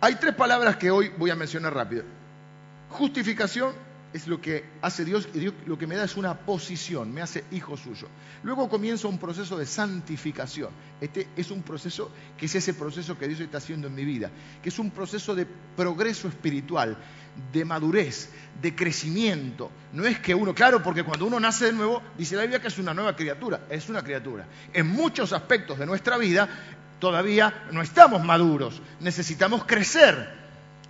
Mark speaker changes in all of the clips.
Speaker 1: Hay tres palabras que hoy voy a mencionar rápido. Justificación es lo que hace Dios y lo que me da es una posición, me hace hijo suyo. Luego comienza un proceso de santificación. Este es un proceso que es ese proceso que Dios está haciendo en mi vida, que es un proceso de progreso espiritual, de madurez, de crecimiento. No es que uno, claro, porque cuando uno nace de nuevo, dice la Biblia que es una nueva criatura, es una criatura. En muchos aspectos de nuestra vida todavía no estamos maduros, necesitamos crecer,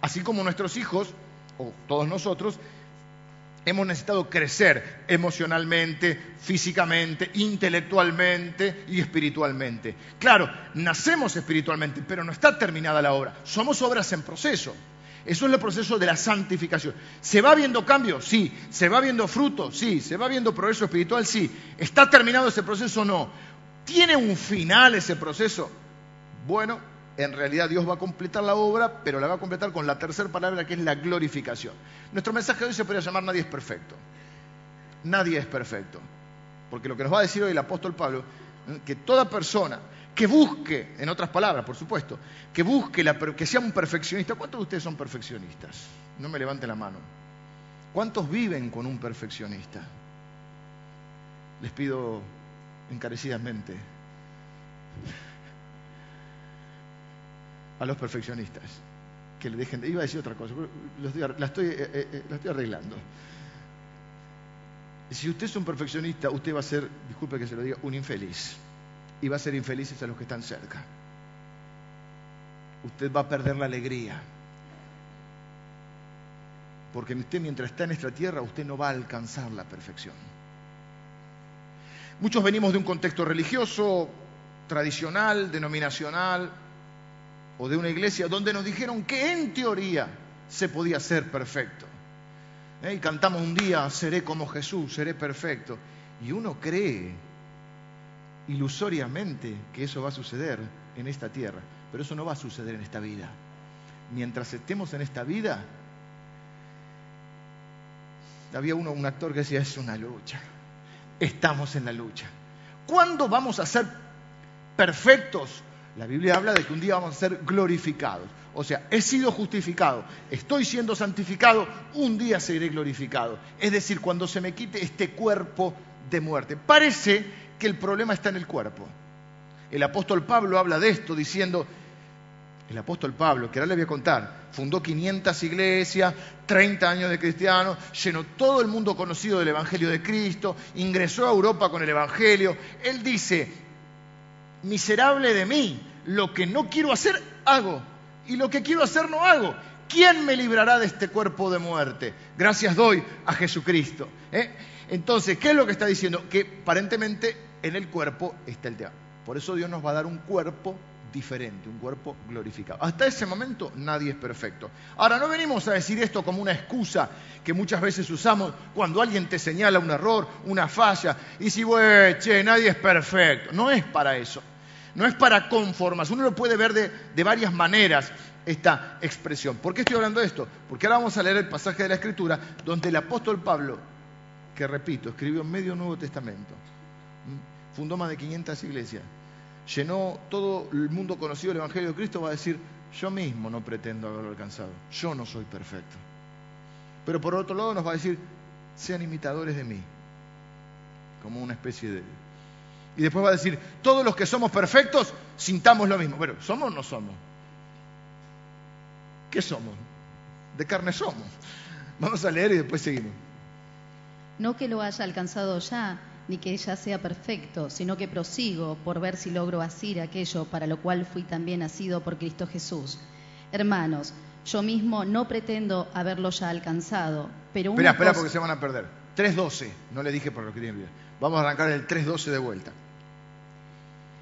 Speaker 1: así como nuestros hijos, o todos nosotros, hemos necesitado crecer emocionalmente, físicamente, intelectualmente y espiritualmente. Claro, nacemos espiritualmente, pero no está terminada la obra. Somos obras en proceso. Eso es el proceso de la santificación. ¿Se va viendo cambio? Sí. ¿Se va viendo fruto? Sí. ¿Se va viendo progreso espiritual? Sí. ¿Está terminado ese proceso? No. ¿Tiene un final ese proceso? Bueno, en realidad Dios va a completar la obra, pero la va a completar con la tercera palabra que es la glorificación. Nuestro mensaje de hoy se podría llamar Nadie es perfecto. Nadie es perfecto. Porque lo que nos va a decir hoy el apóstol Pablo, ¿eh? que toda persona que busque, en otras palabras, por supuesto, que busque, la, que sea un perfeccionista. ¿Cuántos de ustedes son perfeccionistas? No me levanten la mano. ¿Cuántos viven con un perfeccionista? Les pido encarecidamente a los perfeccionistas que le dejen. Iba a decir otra cosa, la, estoy, eh, eh, eh, la estoy arreglando. Si usted es un perfeccionista, usted va a ser, disculpe que se lo diga, un infeliz. Y va a ser infelices a los que están cerca. Usted va a perder la alegría. Porque usted mientras está en esta tierra, usted no va a alcanzar la perfección. Muchos venimos de un contexto religioso, tradicional, denominacional, o de una iglesia donde nos dijeron que en teoría se podía ser perfecto. ¿Eh? Y cantamos un día, seré como Jesús, seré perfecto. Y uno cree ilusoriamente que eso va a suceder en esta tierra, pero eso no va a suceder en esta vida. Mientras estemos en esta vida, había uno, un actor que decía, es una lucha, estamos en la lucha. ¿Cuándo vamos a ser perfectos? La Biblia habla de que un día vamos a ser glorificados. O sea, he sido justificado, estoy siendo santificado, un día seré glorificado. Es decir, cuando se me quite este cuerpo de muerte. Parece que el problema está en el cuerpo. El apóstol Pablo habla de esto diciendo, el apóstol Pablo, que ahora le voy a contar, fundó 500 iglesias, 30 años de cristiano, llenó todo el mundo conocido del Evangelio de Cristo, ingresó a Europa con el Evangelio. Él dice, miserable de mí, lo que no quiero hacer, hago. Y lo que quiero hacer, no hago. ¿Quién me librará de este cuerpo de muerte? Gracias doy a Jesucristo. ¿eh? Entonces, ¿qué es lo que está diciendo? Que aparentemente en el cuerpo está el tema. Por eso Dios nos va a dar un cuerpo diferente, un cuerpo glorificado. Hasta ese momento nadie es perfecto. Ahora, no venimos a decir esto como una excusa que muchas veces usamos cuando alguien te señala un error, una falla, y si, che, nadie es perfecto. No es para eso. No es para conformarse. Uno lo puede ver de, de varias maneras esta expresión. ¿Por qué estoy hablando de esto? Porque ahora vamos a leer el pasaje de la Escritura donde el apóstol Pablo, que repito, escribió medio Nuevo Testamento, fundó más de 500 iglesias, llenó todo el mundo conocido del Evangelio de Cristo, va a decir, yo mismo no pretendo haberlo alcanzado, yo no soy perfecto. Pero por otro lado nos va a decir, sean imitadores de mí, como una especie de... Y después va a decir, todos los que somos perfectos, sintamos lo mismo. Bueno, ¿somos o no somos? ¿Qué somos? De carne somos. Vamos a leer y después seguimos.
Speaker 2: No que lo haya alcanzado ya, ni que ella sea perfecto, sino que prosigo por ver si logro asir aquello para lo cual fui también nacido por Cristo Jesús. Hermanos, yo mismo no pretendo haberlo ya alcanzado, pero
Speaker 1: Espera, espera, porque se van a perder. 3.12, no le dije por lo que tienen Vamos a arrancar el 3.12 de vuelta.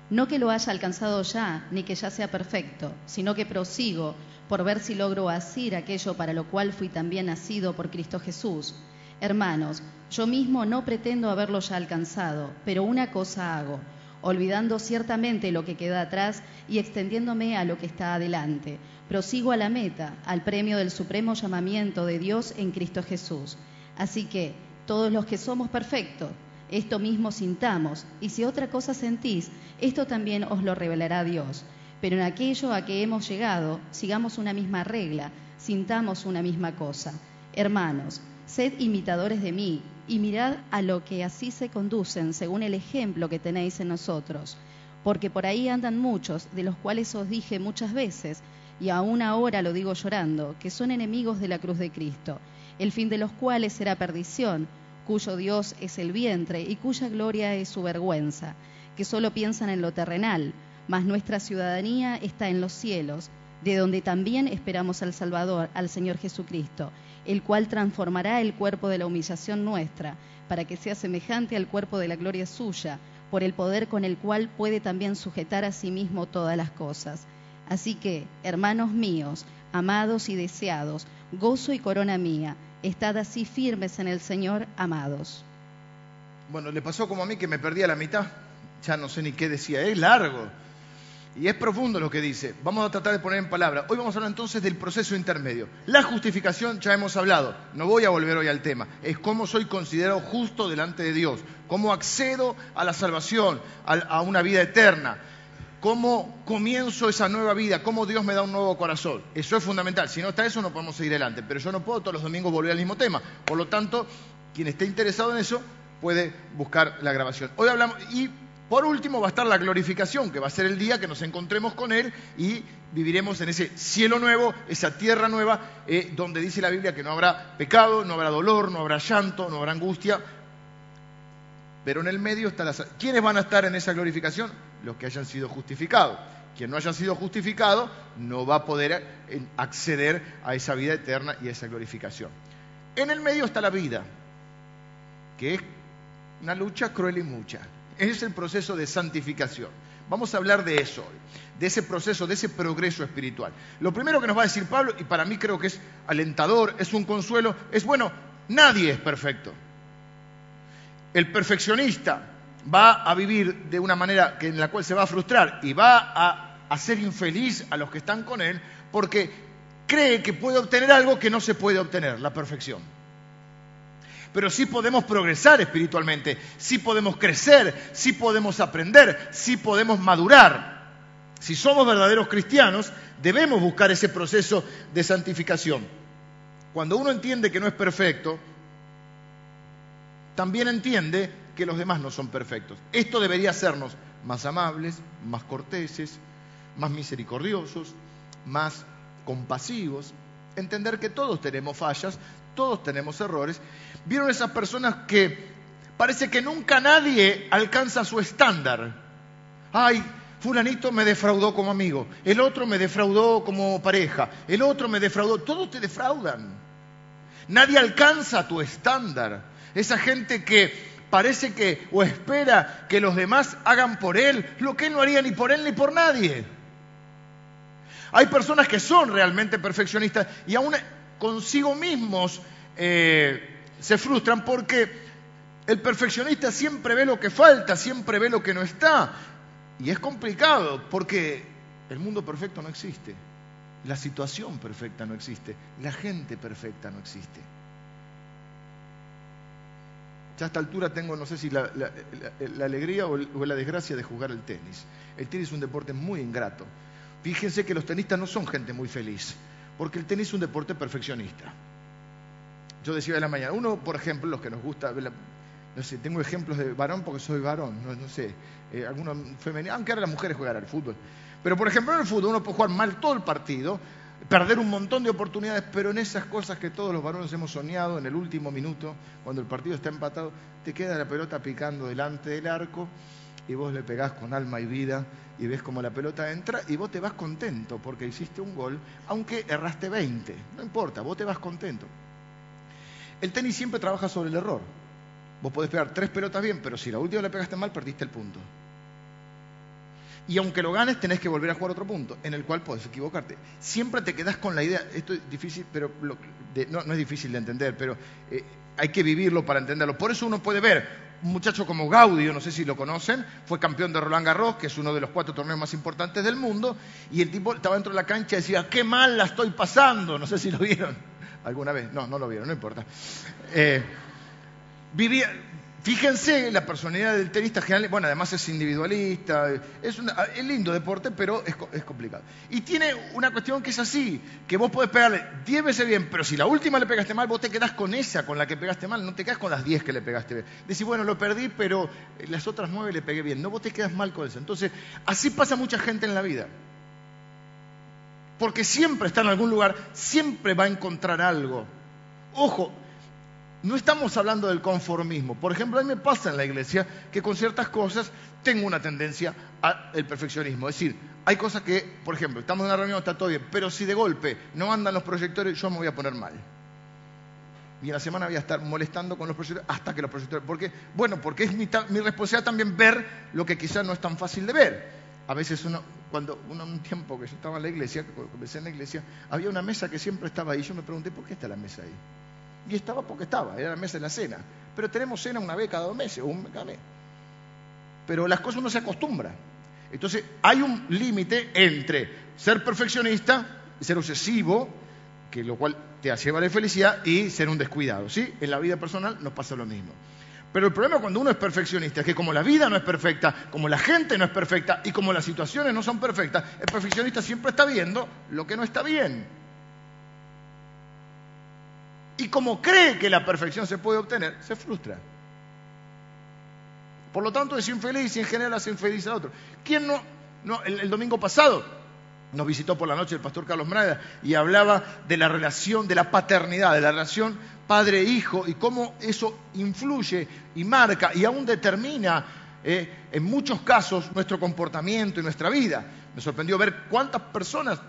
Speaker 2: No que lo haya alcanzado ya, ni que ya sea perfecto, sino que prosigo por ver si logro asir aquello para lo cual fui también nacido por Cristo Jesús. Hermanos, yo mismo no pretendo haberlo ya alcanzado, pero una cosa hago, olvidando ciertamente lo que queda atrás y extendiéndome a lo que está adelante. Prosigo a la meta, al premio del supremo llamamiento de Dios en Cristo Jesús. Así que, todos los que somos perfectos, esto mismo sintamos, y si otra cosa sentís, esto también os lo revelará Dios. Pero en aquello a que hemos llegado, sigamos una misma regla, sintamos una misma cosa. Hermanos, sed imitadores de mí y mirad a lo que así se conducen según el ejemplo que tenéis en nosotros. Porque por ahí andan muchos, de los cuales os dije muchas veces, y aún ahora lo digo llorando, que son enemigos de la cruz de Cristo, el fin de los cuales será perdición, cuyo Dios es el vientre y cuya gloria es su vergüenza, que solo piensan en lo terrenal, mas nuestra ciudadanía está en los cielos, de donde también esperamos al Salvador, al Señor Jesucristo, el cual transformará el cuerpo de la humillación nuestra, para que sea semejante al cuerpo de la gloria suya, por el poder con el cual puede también sujetar a sí mismo todas las cosas. Así que, hermanos míos, amados y deseados, gozo y corona mía, estad así firmes en el Señor, amados.
Speaker 1: Bueno, le pasó como a mí que me perdí a la mitad, ya no sé ni qué decía, es largo. Y es profundo lo que dice. Vamos a tratar de poner en palabra. Hoy vamos a hablar entonces del proceso intermedio. La justificación ya hemos hablado. No voy a volver hoy al tema. Es cómo soy considerado justo delante de Dios. Cómo accedo a la salvación, a una vida eterna. Cómo comienzo esa nueva vida. Cómo Dios me da un nuevo corazón. Eso es fundamental. Si no está eso, no podemos seguir adelante. Pero yo no puedo todos los domingos volver al mismo tema. Por lo tanto, quien esté interesado en eso puede buscar la grabación. Hoy hablamos. Y por último va a estar la glorificación, que va a ser el día que nos encontremos con Él y viviremos en ese cielo nuevo, esa tierra nueva, eh, donde dice la Biblia que no habrá pecado, no habrá dolor, no habrá llanto, no habrá angustia. Pero en el medio está la... ¿Quiénes van a estar en esa glorificación? Los que hayan sido justificados. Quien no haya sido justificado no va a poder eh, acceder a esa vida eterna y a esa glorificación. En el medio está la vida, que es una lucha cruel y mucha es el proceso de santificación. Vamos a hablar de eso hoy, de ese proceso, de ese progreso espiritual. Lo primero que nos va a decir Pablo, y para mí creo que es alentador, es un consuelo, es bueno, nadie es perfecto. El perfeccionista va a vivir de una manera en la cual se va a frustrar y va a hacer infeliz a los que están con él porque cree que puede obtener algo que no se puede obtener, la perfección pero sí podemos progresar espiritualmente, sí podemos crecer, sí podemos aprender, sí podemos madurar. Si somos verdaderos cristianos, debemos buscar ese proceso de santificación. Cuando uno entiende que no es perfecto, también entiende que los demás no son perfectos. Esto debería hacernos más amables, más corteses, más misericordiosos, más compasivos, entender que todos tenemos fallas, todos tenemos errores. ¿Vieron esas personas que parece que nunca nadie alcanza su estándar? Ay, fulanito me defraudó como amigo, el otro me defraudó como pareja, el otro me defraudó, todos te defraudan. Nadie alcanza tu estándar. Esa gente que parece que o espera que los demás hagan por él lo que él no haría ni por él ni por nadie. Hay personas que son realmente perfeccionistas y aún consigo mismos eh, se frustran porque el perfeccionista siempre ve lo que falta, siempre ve lo que no está. Y es complicado porque el mundo perfecto no existe, la situación perfecta no existe, la gente perfecta no existe. Ya a esta altura tengo, no sé si la, alegría o, la desgracia de jugar el tenis. El tenis es un deporte muy ingrato. Fíjense que los tenistas no son gente muy feliz, porque el tenis es un deporte perfeccionista. Yo decía de la mañana, uno, por ejemplo, los que nos gusta, no sé, tengo ejemplos de varón porque soy varón, no, sé, eh, algunos femeninos, aunque ahora las mujeres juegan al fútbol. Pero, por ejemplo, en el fútbol uno puede jugar mal todo el partido, perder un montón de oportunidades, pero en esas cosas que todos los varones hemos soñado, en el último minuto, cuando el partido está empatado, te queda la pelota picando delante del arco y vos le pegás con alma y vida y ves cómo la pelota entra y vos te vas contento porque hiciste un gol, aunque erraste 20, no importa, vos te vas contento. El tenis siempre trabaja sobre el error. Vos podés pegar tres pelotas bien, pero si la última la pegaste mal, perdiste el punto. Y aunque lo ganes, tenés que volver a jugar otro punto, en el cual podés equivocarte. Siempre te quedás con la idea, esto es difícil, pero no, es difícil de entender, pero eh, hay que vivirlo para entenderlo. Por eso uno puede ver un muchacho como Gaudio, no sé si lo conocen, fue campeón de Roland Garros, que es uno de los cuatro torneos más importantes del mundo, y el tipo estaba dentro de la cancha y decía, qué mal la estoy pasando, no sé si lo vieron alguna vez. No, no lo vieron, no importa. Eh, vivía, Fíjense la personalidad del tenista general, bueno, además es individualista, es, es lindo deporte, pero es, complicado. Y tiene una cuestión que es así, que vos podés pegarle 10 veces bien, pero si la última le pegaste mal, vos te quedás con esa, con la que pegaste mal, no te quedás con las 10 que le pegaste bien. Decís, bueno, lo perdí, pero las otras 9 le pegué bien. No, vos te quedas mal con eso. Entonces, así pasa mucha gente en la vida. Porque siempre está en algún lugar, siempre va a encontrar algo. Ojo, no estamos hablando del conformismo. Por ejemplo, a mí me pasa en la iglesia que con ciertas cosas tengo una tendencia al perfeccionismo. Es decir, hay cosas que, por ejemplo, estamos en una reunión, está todo bien, pero si de golpe no andan los proyectores, yo me voy a poner mal. Y en la semana voy a estar molestando con los proyectores hasta que los proyectores... Porque, bueno, porque es mi, responsabilidad también ver lo que quizás no es tan fácil de ver. A veces uno, cuando uno, un tiempo que yo estaba en la iglesia, cuando comencé en la iglesia, había una mesa que siempre estaba ahí. Yo me pregunté, ¿por qué está la mesa ahí? Y estaba porque estaba, era la mesa de la cena. Pero tenemos cena una vez cada dos meses, un cada mes. Pero las cosas no se acostumbra. Entonces, hay un límite entre ser perfeccionista, ser obsesivo, que lo cual te lleva a la felicidad, y ser un descuidado. ¿sí? En la vida personal nos pasa lo mismo. Pero el problema cuando uno es perfeccionista es que como la vida no es perfecta, como la gente no es perfecta y como las situaciones no son perfectas, el perfeccionista siempre está viendo lo que no está bien. Y como cree que la perfección se puede obtener, se frustra. Por lo tanto, es infeliz y en general hace infeliz a otro. ¿Quién no? el, domingo pasado nos visitó por la noche el pastor Carlos Mrada y hablaba de la relación, de la paternidad, de la relación padre-hijo y cómo eso influye y marca y aún determina eh, en muchos casos nuestro comportamiento y nuestra vida. Me sorprendió ver cuántas personas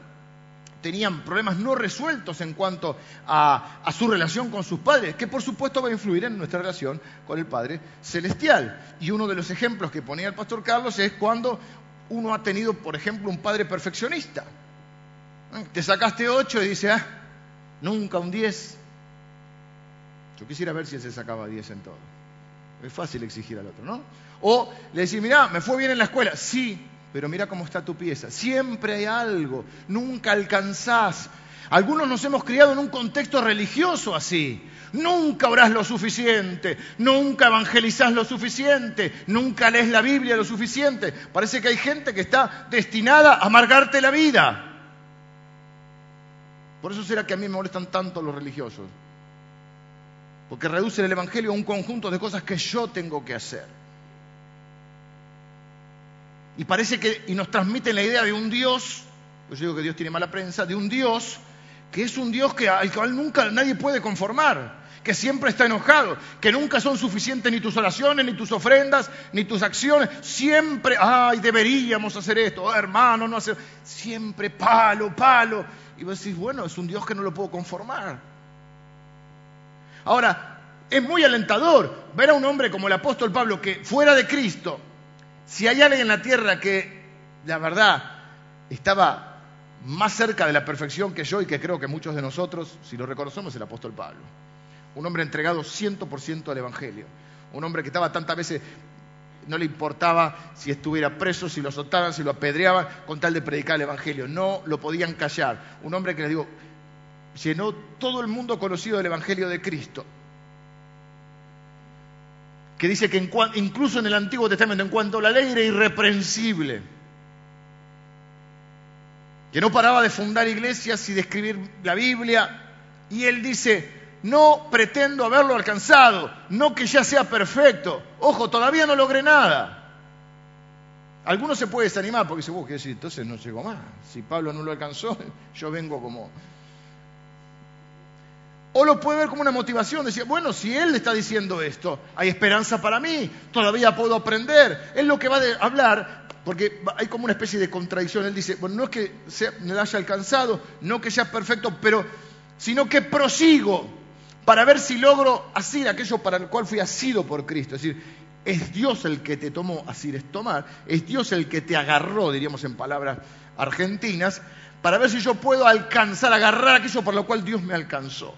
Speaker 1: tenían problemas no resueltos en cuanto a, su relación con sus padres, que por supuesto va a influir en nuestra relación con el Padre Celestial. Y uno de los ejemplos que ponía el pastor Carlos es cuando uno ha tenido, por ejemplo, un padre perfeccionista. Te sacaste ocho y dice, ah, nunca un diez. Yo quisiera ver si él se sacaba diez en todo. Es fácil exigir al otro, ¿no? O le decís, mirá, me fue bien en la escuela. Sí, pero mira cómo está tu pieza. Siempre hay algo, nunca alcanzás. Algunos nos hemos criado en un contexto religioso así. Nunca orás lo suficiente, nunca evangelizás lo suficiente, nunca lees la Biblia lo suficiente. Parece que hay gente que está destinada a amargarte la vida. Por eso será que a mí me molestan tanto los religiosos. Porque reducen el Evangelio a un conjunto de cosas que yo tengo que hacer. Y parece que, y nos transmiten la idea de un Dios, yo digo que Dios tiene mala prensa, de un Dios que es un Dios que, al cual nunca nadie puede conformar, que siempre está enojado, que nunca son suficientes ni tus oraciones, ni tus ofrendas, ni tus acciones, siempre, ay, deberíamos hacer esto, oh, hermano, no hacer, siempre palo, palo. Y vos decís, bueno, es un Dios que no lo puedo conformar. Ahora, es muy alentador ver a un hombre como el apóstol Pablo que fuera de Cristo si hay alguien en la tierra que, la verdad, estaba más cerca de la perfección que yo y que creo que muchos de nosotros, si lo reconocemos, es el apóstol Pablo. Un hombre entregado 100% al Evangelio. Un hombre que estaba tantas veces, no le importaba si estuviera preso, si lo azotaban, si lo apedreaban, con tal de predicar el Evangelio. No lo podían callar. Un hombre que les digo, llenó todo el mundo conocido del Evangelio de Cristo que dice que incluso en el Antiguo Testamento, en cuanto a la ley era irreprensible, que no paraba de fundar iglesias y de escribir la Biblia, y él dice, no pretendo haberlo alcanzado, no que ya sea perfecto, ojo, todavía no logré nada. Algunos se puede desanimar porque dice, vos, ¿qué decir? Entonces no llegó más. Si Pablo no lo alcanzó, yo vengo como o lo puede ver como una motivación, decir, bueno, si él está diciendo esto, hay esperanza para mí, todavía puedo aprender. Es lo que va a hablar, porque hay como una especie de contradicción. Él dice, bueno, no es que me haya alcanzado, no que sea perfecto, pero sino que prosigo para ver si logro asir aquello para el cual fui asido por Cristo. Es decir, es Dios el que te tomó, asir es tomar, es Dios el que te agarró, diríamos en palabras argentinas, para ver si yo puedo alcanzar, agarrar aquello por lo cual Dios me alcanzó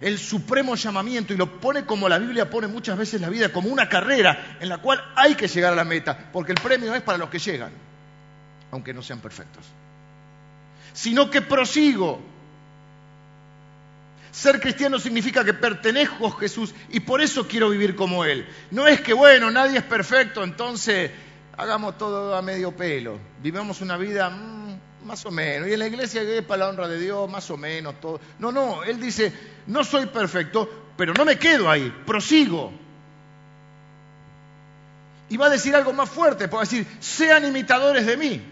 Speaker 1: el supremo llamamiento y lo pone como la Biblia pone muchas veces la vida, como una carrera en la cual hay que llegar a la meta, porque el premio es para los que llegan, aunque no sean perfectos. Sino que prosigo, Ser cristiano significa que pertenezco a Jesús y por eso quiero vivir como Él. No es que, bueno, nadie es perfecto, entonces hagamos todo a medio pelo. Vivamos una vida mm, más o menos. Y en la iglesia es para la honra de Dios, más o menos todo. No, no, Él dice, no soy perfecto, pero no me quedo ahí, prosigo. Y va a decir algo más fuerte, puede decir, sean imitadores de mí.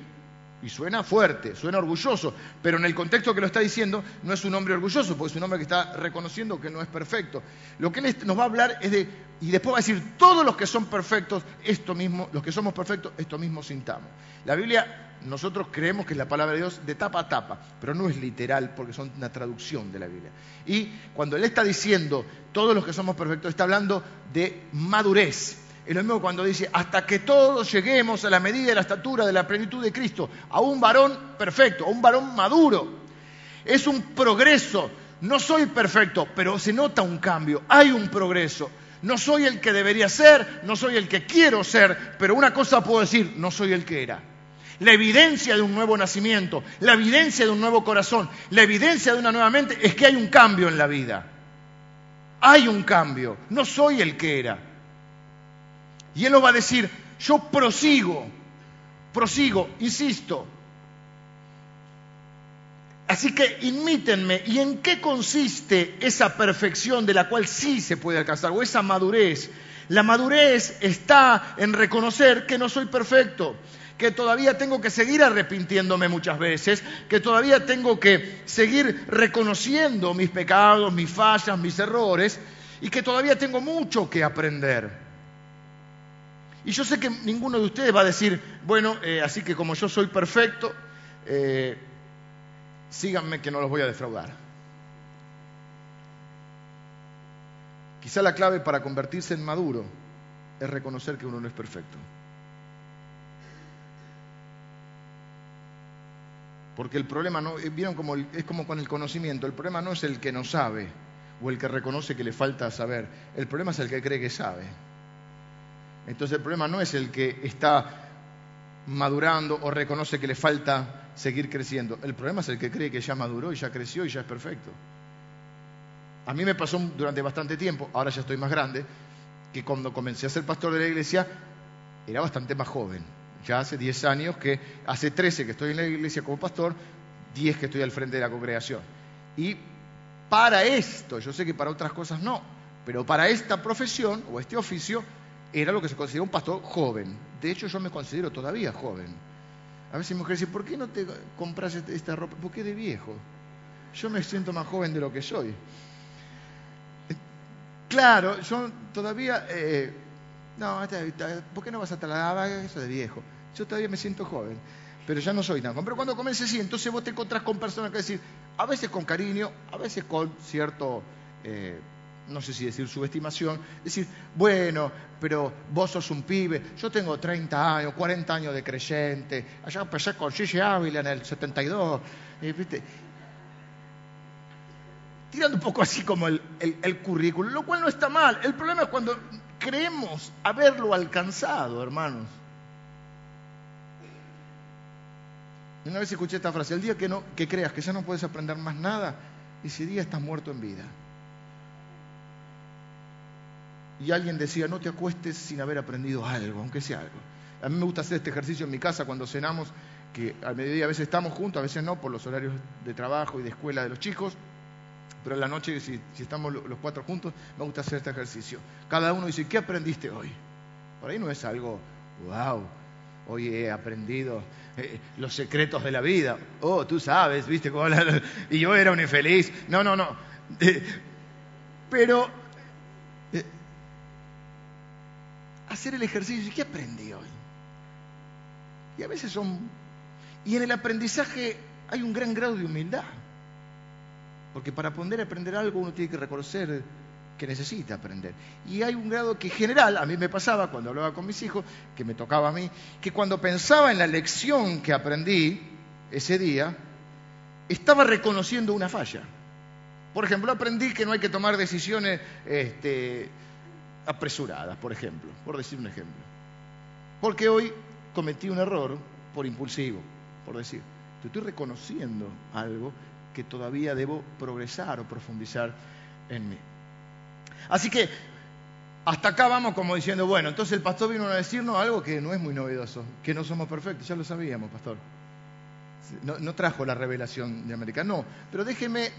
Speaker 1: Y suena fuerte, suena orgulloso, pero en el contexto que lo está diciendo no es un hombre orgulloso, porque es un hombre que está reconociendo que no es perfecto. Lo que él nos va a hablar es de, y después va a decir, todos los que son perfectos, esto mismo, los que somos perfectos, esto mismo sintamos. La Biblia, nosotros creemos que es la palabra de Dios de tapa a tapa, pero no es literal porque son una traducción de la Biblia. Y cuando él está diciendo, todos los que somos perfectos, está hablando de madurez es lo mismo cuando dice, hasta que todos lleguemos a la medida de la estatura de la plenitud de Cristo, a un varón perfecto, a un varón maduro. Es un progreso. No soy perfecto, pero se nota un cambio, hay un progreso. No soy el que debería ser, no soy el que quiero ser, pero una cosa puedo decir, no soy el que era. La evidencia de un nuevo nacimiento, la evidencia de un nuevo corazón, la evidencia de una nueva mente es que hay un cambio en la vida. Hay un cambio, no soy el que era. Y Él nos va a decir, yo prosigo, prosigo, insisto. Así que imítenme. ¿Y en qué consiste esa perfección de la cual sí se puede alcanzar? O esa madurez. La madurez está en reconocer que no soy perfecto, que todavía tengo que seguir arrepintiéndome muchas veces, que todavía tengo que seguir reconociendo mis pecados, mis fallas, mis errores, y que todavía tengo mucho que aprender. Y yo sé que ninguno de ustedes va a decir, bueno, eh, así que como yo soy perfecto, eh, síganme que no los voy a defraudar. Quizá la clave para convertirse en maduro es reconocer que uno no es perfecto. Porque el problema no, eh, vieron como es como con el conocimiento, el problema no es el que no sabe o el que reconoce que le falta saber, el problema es el que cree que sabe. Entonces el problema no es el que está madurando o reconoce que le falta seguir creciendo. El problema es el que cree que ya maduró y ya creció y ya es perfecto. A mí me pasó durante bastante tiempo, ahora ya estoy más grande, que cuando comencé a ser pastor de la iglesia era bastante más joven. Ya hace 10 años que, hace 13 que estoy en la iglesia como pastor, 10 que estoy al frente de la congregación. Y para esto, yo sé que para otras cosas no, pero para esta profesión o este oficio, era lo que se considera un pastor joven. De hecho, yo me considero todavía joven. A veces mi mujer dice, ¿por qué no te compras este, esta ropa? ¿Por qué de viejo? Yo me siento más joven de lo que soy. Claro, yo todavía... Eh, no, ¿por qué no vas a trasladar eso de viejo? Yo todavía me siento joven, pero ya no soy tan joven. Pero cuando comiences así, entonces vos te encontrás con personas que decir, a veces con cariño, a veces con cierto... Eh, no sé si decir subestimación, decir, bueno, pero vos sos un pibe, yo tengo 30 años, 40 años de creyente, allá empecé con Gigi Ávila en el 72, ¿viste? tirando un poco así como el, el currículum, lo cual no está mal. El problema es cuando creemos haberlo alcanzado, hermanos. Una vez escuché esta frase, el día que, no, que creas que ya no puedes aprender más nada, ese día estás muerto en vida y alguien decía, no te acuestes sin haber aprendido algo, aunque sea algo. A mí me gusta hacer este ejercicio en mi casa cuando cenamos, que al mediodía a veces estamos juntos, a veces no, por los horarios de trabajo y de escuela de los chicos, pero en la noche, si, estamos los cuatro juntos, me gusta hacer este ejercicio. Cada uno dice, ¿qué aprendiste hoy? Por ahí no es algo, wow, hoy he aprendido eh, los secretos de la vida. Oh, tú sabes, viste cómo Y yo era un infeliz. No, no, no. Eh, pero hacer el ejercicio. ¿Y qué aprendí hoy? Y a veces son... Y en el aprendizaje hay un gran grado de humildad. Porque para poder aprender algo uno tiene que reconocer que necesita aprender. Y hay un grado que general, a mí me pasaba cuando hablaba con mis hijos, que me tocaba a mí, que cuando pensaba en la lección que aprendí ese día, estaba reconociendo una falla. Por ejemplo, aprendí que no hay que tomar decisiones este, apresuradas, por ejemplo, por decir un ejemplo. Porque hoy cometí un error por impulsivo, por decir, te estoy reconociendo algo que todavía debo progresar o profundizar en mí. Así que hasta acá vamos como diciendo, bueno, entonces el pastor vino a decirnos algo que no es muy novedoso, que no somos perfectos, ya lo sabíamos, pastor. No, trajo la revelación de América, no, pero déjeme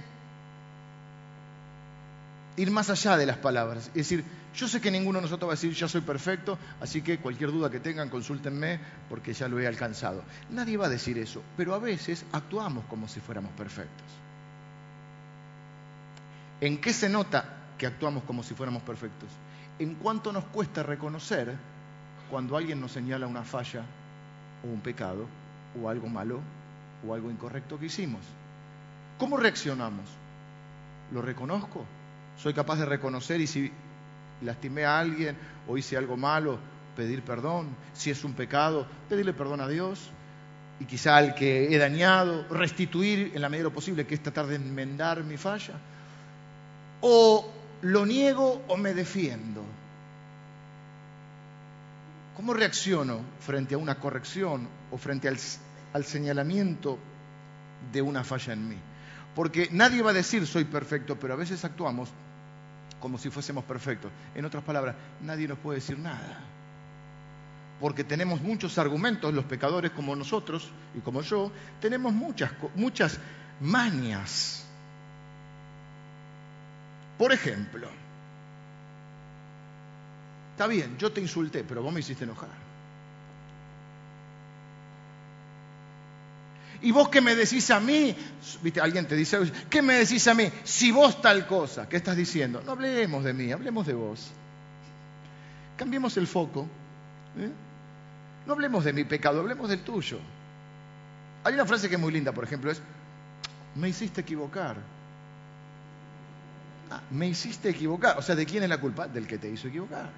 Speaker 1: ir más allá de las palabras. Es decir, yo sé que ninguno de nosotros va a decir, ya soy perfecto, así que cualquier duda que tengan, consúltenme porque ya lo he alcanzado. Nadie va a decir eso, pero a veces actuamos como si fuéramos perfectos. ¿En qué se nota que actuamos como si fuéramos perfectos? En cuánto nos cuesta reconocer cuando alguien nos señala una falla o un pecado o algo malo o algo incorrecto que hicimos. ¿Cómo reaccionamos? ¿Lo reconozco? ¿Soy capaz de reconocer y si lastimé a alguien o hice algo malo, pedir perdón? Si es un pecado, pedirle perdón a Dios y quizá al que he dañado, restituir en la medida lo posible, que es tratar de enmendar mi falla. O lo niego o me defiendo. ¿Cómo reacciono frente a una corrección o frente al, al señalamiento de una falla en mí? Porque nadie va a decir soy perfecto, pero a veces actuamos como si fuésemos perfectos. En otras palabras, nadie nos puede decir nada. Porque tenemos muchos argumentos, los pecadores como nosotros y como yo, tenemos muchas, muchas manias. Por ejemplo, está bien, yo te insulté, pero vos me hiciste enojar. Y vos qué me decís a mí, viste, alguien te dice, ¿qué me decís a mí? Si vos tal cosa, ¿qué estás diciendo? No hablemos de mí, hablemos de vos. Cambiemos el foco. ¿eh? No hablemos de mi pecado, hablemos del tuyo. Hay una frase que es muy linda, por ejemplo, es, me hiciste equivocar. Ah, me hiciste equivocar. O sea, ¿de quién es la culpa? Del que te hizo equivocar.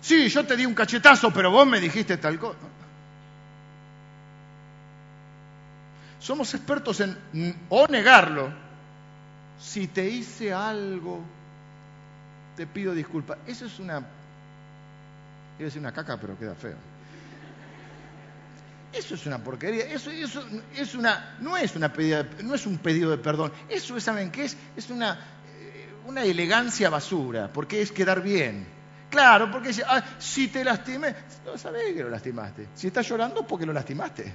Speaker 1: Sí, yo te di un cachetazo, pero vos me dijiste tal cosa. Somos expertos en o negarlo. Si te hice algo, te pido disculpas. Eso es una. Iba a decir una caca, pero queda feo. Eso es una porquería. Eso, es una, no es una pedida, es un pedido de perdón. Eso, ¿saben qué es? Es una, una elegancia basura, porque es quedar bien. Claro, porque ah, si te lastimé, no sabés que lo lastimaste. Si estás llorando, porque lo lastimaste.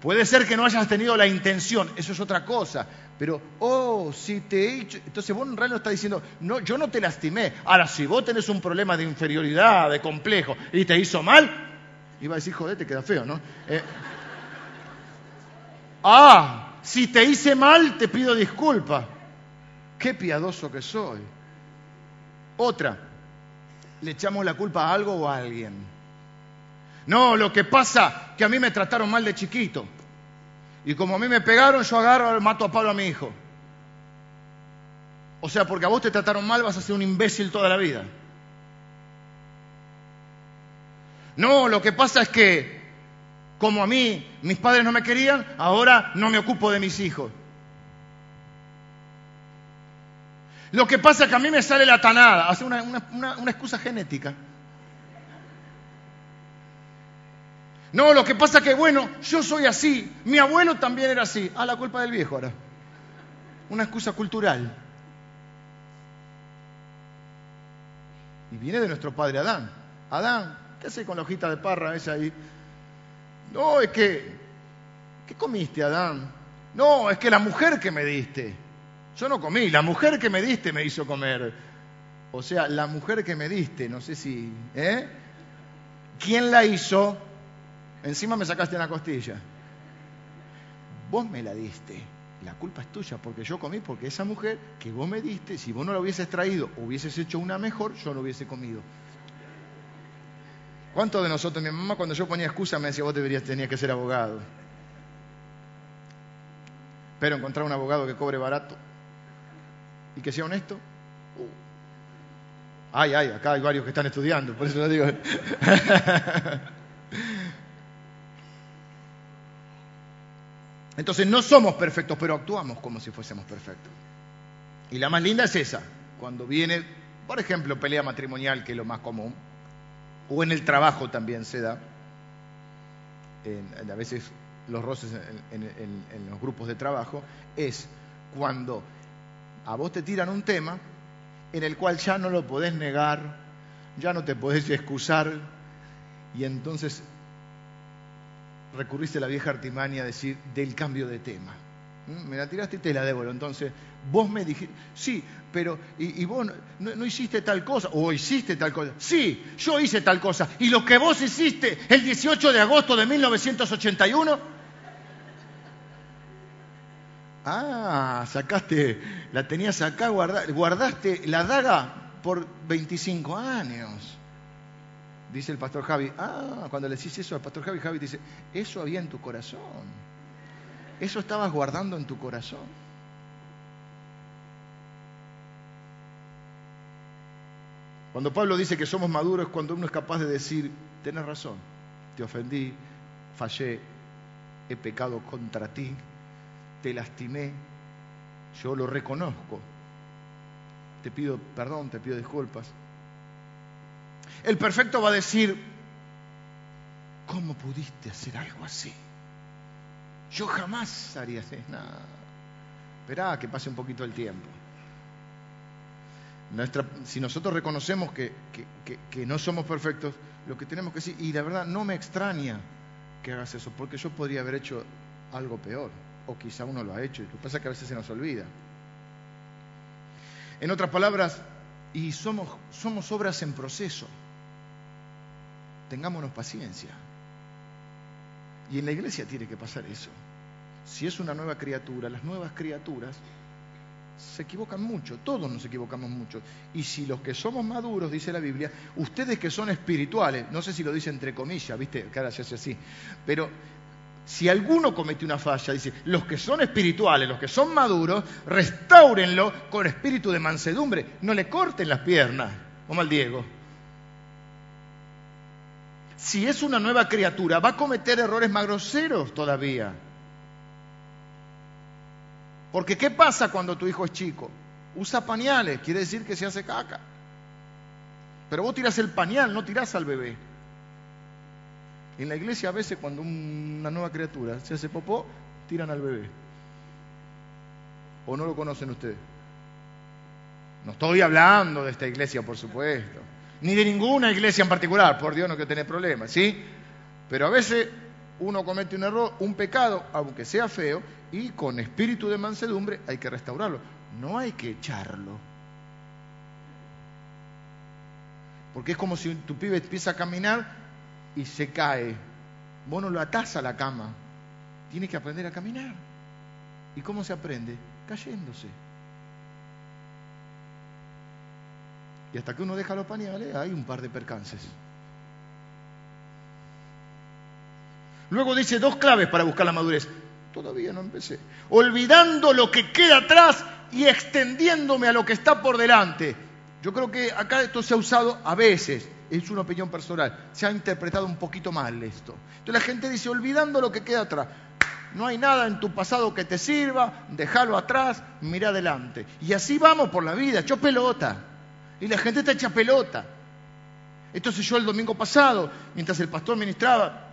Speaker 1: Puede ser que no hayas tenido la intención, eso es otra cosa. Pero, oh, si te he hecho. Entonces vos en realidad estás diciendo, no, yo no te lastimé. Ahora, si vos tenés un problema de inferioridad, de complejo, y te hizo mal, iba a decir, joder, te queda feo, ¿no? Eh, ah, si te hice mal, te pido disculpas. Qué piadoso que soy. Otra, le echamos la culpa a algo o a alguien. No, lo que pasa que a mí me trataron mal de chiquito. Y como a mí me pegaron, yo agarro, mato a Pablo a mi hijo. O sea, porque a vos te trataron mal, vas a ser un imbécil toda la vida. No, lo que pasa es que, como a mí mis padres no me querían, ahora no me ocupo de mis hijos. Lo que pasa es que a mí me sale la tanada, hace una, excusa genética. No, lo que pasa es que, bueno, yo soy así, mi abuelo también era así. Ah, la culpa del viejo ahora. Una excusa cultural. Y viene de nuestro padre Adán. Adán, ¿qué hace con la hojita de parra esa ahí? No, es que, ¿qué comiste, Adán? No, es que la mujer que me diste. Yo no comí, la mujer que me diste me hizo comer. O sea, la mujer que me diste, no sé si... ¿eh? ¿Quién la hizo? Encima me sacaste una costilla. Vos me la diste. La culpa es tuya porque yo comí, porque esa mujer que vos me diste, si vos no la hubieses traído, hubieses hecho una mejor, yo no hubiese comido. ¿Cuántos de nosotros, mi mamá cuando yo ponía excusa me decía, vos deberías, tenías que ser abogado? Pero encontrar un abogado que cobre barato y que sea honesto. Uh. Ay, ay, acá hay varios que están estudiando, por eso lo digo. Entonces no somos perfectos, pero actuamos como si fuésemos perfectos. Y la más linda es esa, cuando viene, por ejemplo, pelea matrimonial, que es lo más común, o en el trabajo también se da. a veces los roces en, los grupos de trabajo, es cuando a vos te tiran un tema en el cual ya no lo podés negar, ya no te podés excusar, y entonces recurriste a la vieja artimaña a decir del cambio de tema. ¿Mm? Me la tiraste y te la devuelvo. Entonces, vos me dijiste, sí, pero, y, vos no, hiciste tal cosa, o hiciste tal cosa. Sí, yo hice tal cosa. ¿Y lo que vos hiciste el 18 de agosto de 1981? Ah, sacaste, la tenías acá, guardaste la daga por 25 años. Dice el pastor Javi, ah, cuando le decís eso al pastor Javi, Javi dice, eso había en tu corazón. Eso estabas guardando en tu corazón. Cuando Pablo dice que somos maduros es cuando uno es capaz de decir, tienes razón, te ofendí, fallé, he pecado contra ti, te lastimé, yo lo reconozco, te pido perdón, te pido disculpas. El perfecto va a decir, ¿cómo pudiste hacer algo así? Yo jamás haría así, nada. Esperá que pase un poquito el tiempo si nosotros reconocemos que, no somos perfectos, lo que tenemos que decir, y la verdad no me extraña que hagas eso, porque yo podría haber hecho algo peor, o quizá uno lo ha hecho, y lo que pasa es que a veces se nos olvida. En otras palabras, y somos, somos obras en proceso, tengámonos paciencia. Y en la iglesia tiene que pasar eso. Si es una nueva criatura, las nuevas criaturas se equivocan mucho, todos nos equivocamos mucho. Y si los que somos maduros, dice la Biblia, ustedes que son espirituales, no sé si lo dice entre comillas, viste, que ahora se hace así, pero si alguno comete una falla, dice, los que son espirituales, los que son maduros, restáurenlo con espíritu de mansedumbre, no le corten las piernas, como al Diego. Si es una nueva criatura, va a cometer errores más groseros todavía. Porque ¿qué pasa cuando tu hijo es chico? Usa pañales, quiere decir que se hace caca. Pero vos tiras el pañal, no tirás al bebé. En la iglesia a veces cuando una nueva criatura se hace popó, tiran al bebé. ¿O no lo conocen ustedes? No estoy hablando de esta iglesia, por supuesto. Ni de ninguna iglesia en particular, por Dios no que tener problemas, ¿sí? Pero a veces uno comete un error, un pecado, aunque sea feo, y con espíritu de mansedumbre hay que restaurarlo. No hay que echarlo. Porque es como si tu pibe empieza a caminar y se cae. Vos lo atás a la cama. Tiene que aprender a caminar. ¿Y cómo se aprende? Cayéndose. Y hasta que uno deja los pañales hay un par de percances. Luego dice dos claves para buscar la madurez. Todavía no empecé. Olvidando lo que queda atrás y extendiéndome a lo que está por delante. Yo creo que acá esto se ha usado a veces, es una opinión personal, se ha interpretado un poquito mal esto. Entonces la gente dice, olvidando lo que queda atrás. No hay nada en tu pasado que te sirva, déjalo atrás, mira adelante. Y así vamos por la vida, hecho pelota. Y la gente está hecha pelota. Entonces yo el domingo pasado, mientras el pastor ministraba,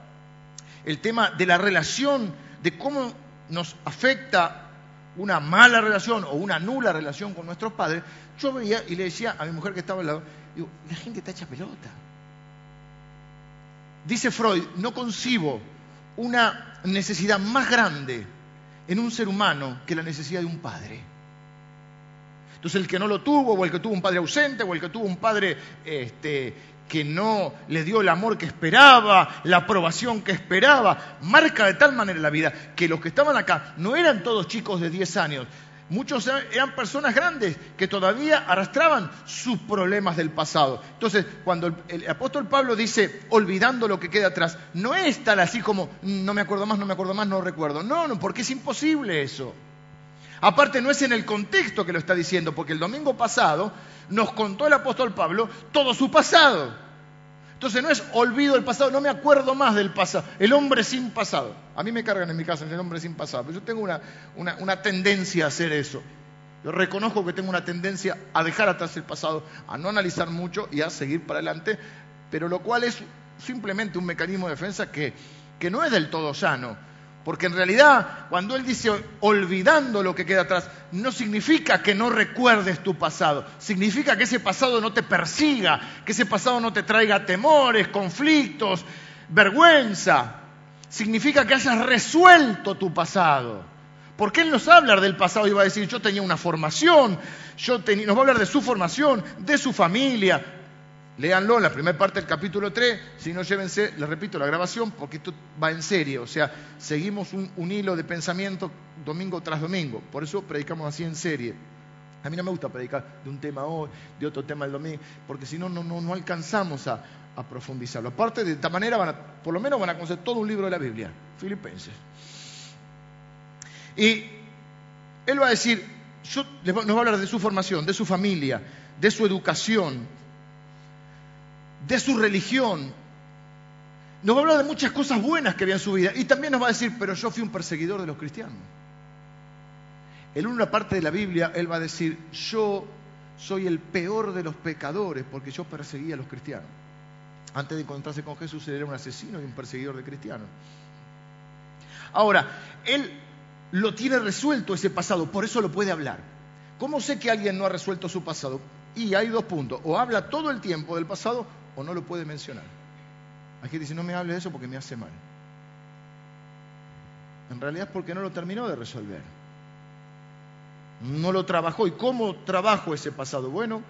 Speaker 1: el tema de la relación, de cómo nos afecta una mala relación o una nula relación con nuestros padres, yo veía y le decía a mi mujer que estaba al lado, digo, la gente está hecha pelota. Dice Freud, no concibo una necesidad más grande en un ser humano que la necesidad de un padre. Entonces el que no lo tuvo, o el que tuvo un padre ausente, o el que tuvo un padre este, que no le dio el amor que esperaba, la aprobación que esperaba, marca de tal manera la vida que los que estaban acá no eran todos chicos de 10 años, muchos eran personas grandes que todavía arrastraban sus problemas del pasado. Entonces, cuando el, apóstol Pablo dice, olvidando lo que queda atrás, no es tal así como, no me acuerdo más, no me acuerdo más, no recuerdo. No, no, porque es imposible eso. Aparte, no es en el contexto que lo está diciendo, porque el domingo pasado nos contó el apóstol Pablo todo su pasado. Entonces no es olvido el pasado, no me acuerdo más del pasado. El hombre sin pasado. A mí me cargan en mi casa el hombre sin pasado. Pero yo tengo una, una tendencia a hacer eso. Yo reconozco que tengo una tendencia a dejar atrás el pasado, a no analizar mucho y a seguir para adelante, pero lo cual es simplemente un mecanismo de defensa que, que no es del todo sano. Porque en realidad, cuando Él dice olvidando lo que queda atrás, no significa que no recuerdes tu pasado. Significa que ese pasado no te persiga, que ese pasado no te traiga temores, conflictos, vergüenza. Significa que hayas resuelto tu pasado. Porque Él nos va a hablar del pasado y va a decir, yo tenía una formación, yo tenía, nos va a hablar de su formación, de su familia, Léanlo en la primera parte del capítulo 3, si no llévense, les repito, la grabación, porque esto va en serio, o sea, seguimos un, hilo de pensamiento domingo tras domingo, por eso predicamos así en serie. A mí no me gusta predicar de un tema hoy, de otro tema el domingo, porque si no, no, no, alcanzamos a, profundizarlo. Aparte, de esta manera, van a, por lo menos van a conocer todo un libro de la Biblia, Filipenses. Y él va a decir, nos va a hablar de su formación, de su familia, de su educación, de su religión. Nos va a hablar de muchas cosas buenas que había en su vida. Y también nos va a decir, pero yo fui un perseguidor de los cristianos. En una parte de la Biblia, él va a decir, yo soy el peor de los pecadores porque yo perseguía a los cristianos. Antes de encontrarse con Jesús, él era un asesino y un perseguidor de cristianos. Ahora, él lo tiene resuelto ese pasado, por eso lo puede hablar. ¿Cómo sé que alguien no ha resuelto su pasado? Y hay dos puntos, o habla todo el tiempo del pasado o no lo puede mencionar. Hay gente dice, no me hable de eso porque me hace mal. En realidad es porque no lo terminó de resolver. No lo trabajó. ¿Y cómo trabajo ese pasado? Bueno,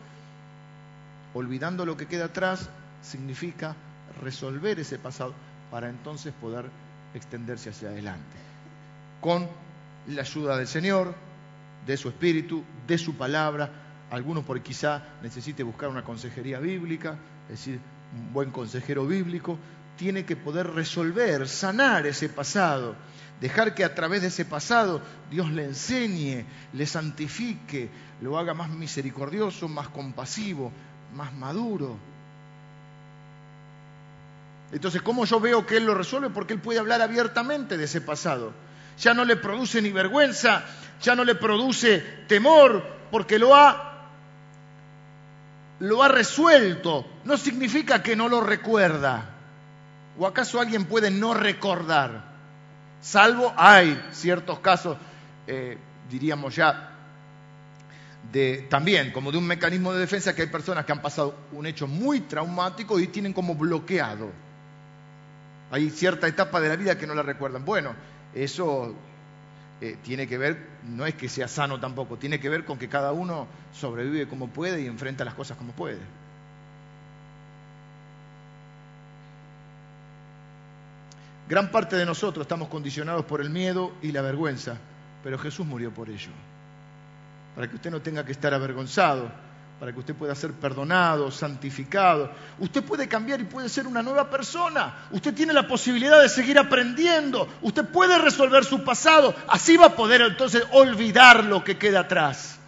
Speaker 1: olvidando lo que queda atrás significa resolver ese pasado para entonces poder extenderse hacia adelante. Con la ayuda del Señor, de su Espíritu, de su palabra. Algunos por quizá necesite buscar una consejería bíblica, es decir, un buen consejero bíblico, tiene que poder resolver, sanar ese pasado, dejar que a través de ese pasado Dios le enseñe, le santifique, lo haga más misericordioso, más compasivo, más maduro. Entonces, ¿cómo yo veo que Él lo resuelve? Porque Él puede hablar abiertamente de ese pasado. Ya no le produce ni vergüenza, ya no le produce temor, porque lo ha lo ha resuelto, no significa que no lo recuerda. ¿O acaso alguien puede no recordar? Salvo hay ciertos casos, eh, diríamos ya, de, también como de un mecanismo de defensa que hay personas que han pasado un hecho muy traumático y tienen como bloqueado. Hay cierta etapa de la vida que no la recuerdan. Bueno, eso eh, tiene que ver, no es que sea sano tampoco, tiene que ver con que cada uno sobrevive como puede y enfrenta las cosas como puede. Gran parte de nosotros estamos condicionados por el miedo y la vergüenza, pero Jesús murió por ello, para que usted no tenga que estar avergonzado para que usted pueda ser perdonado, santificado. Usted puede cambiar y puede ser una nueva persona. Usted tiene la posibilidad de seguir aprendiendo. Usted puede resolver su pasado. Así va a poder entonces olvidar lo que queda atrás.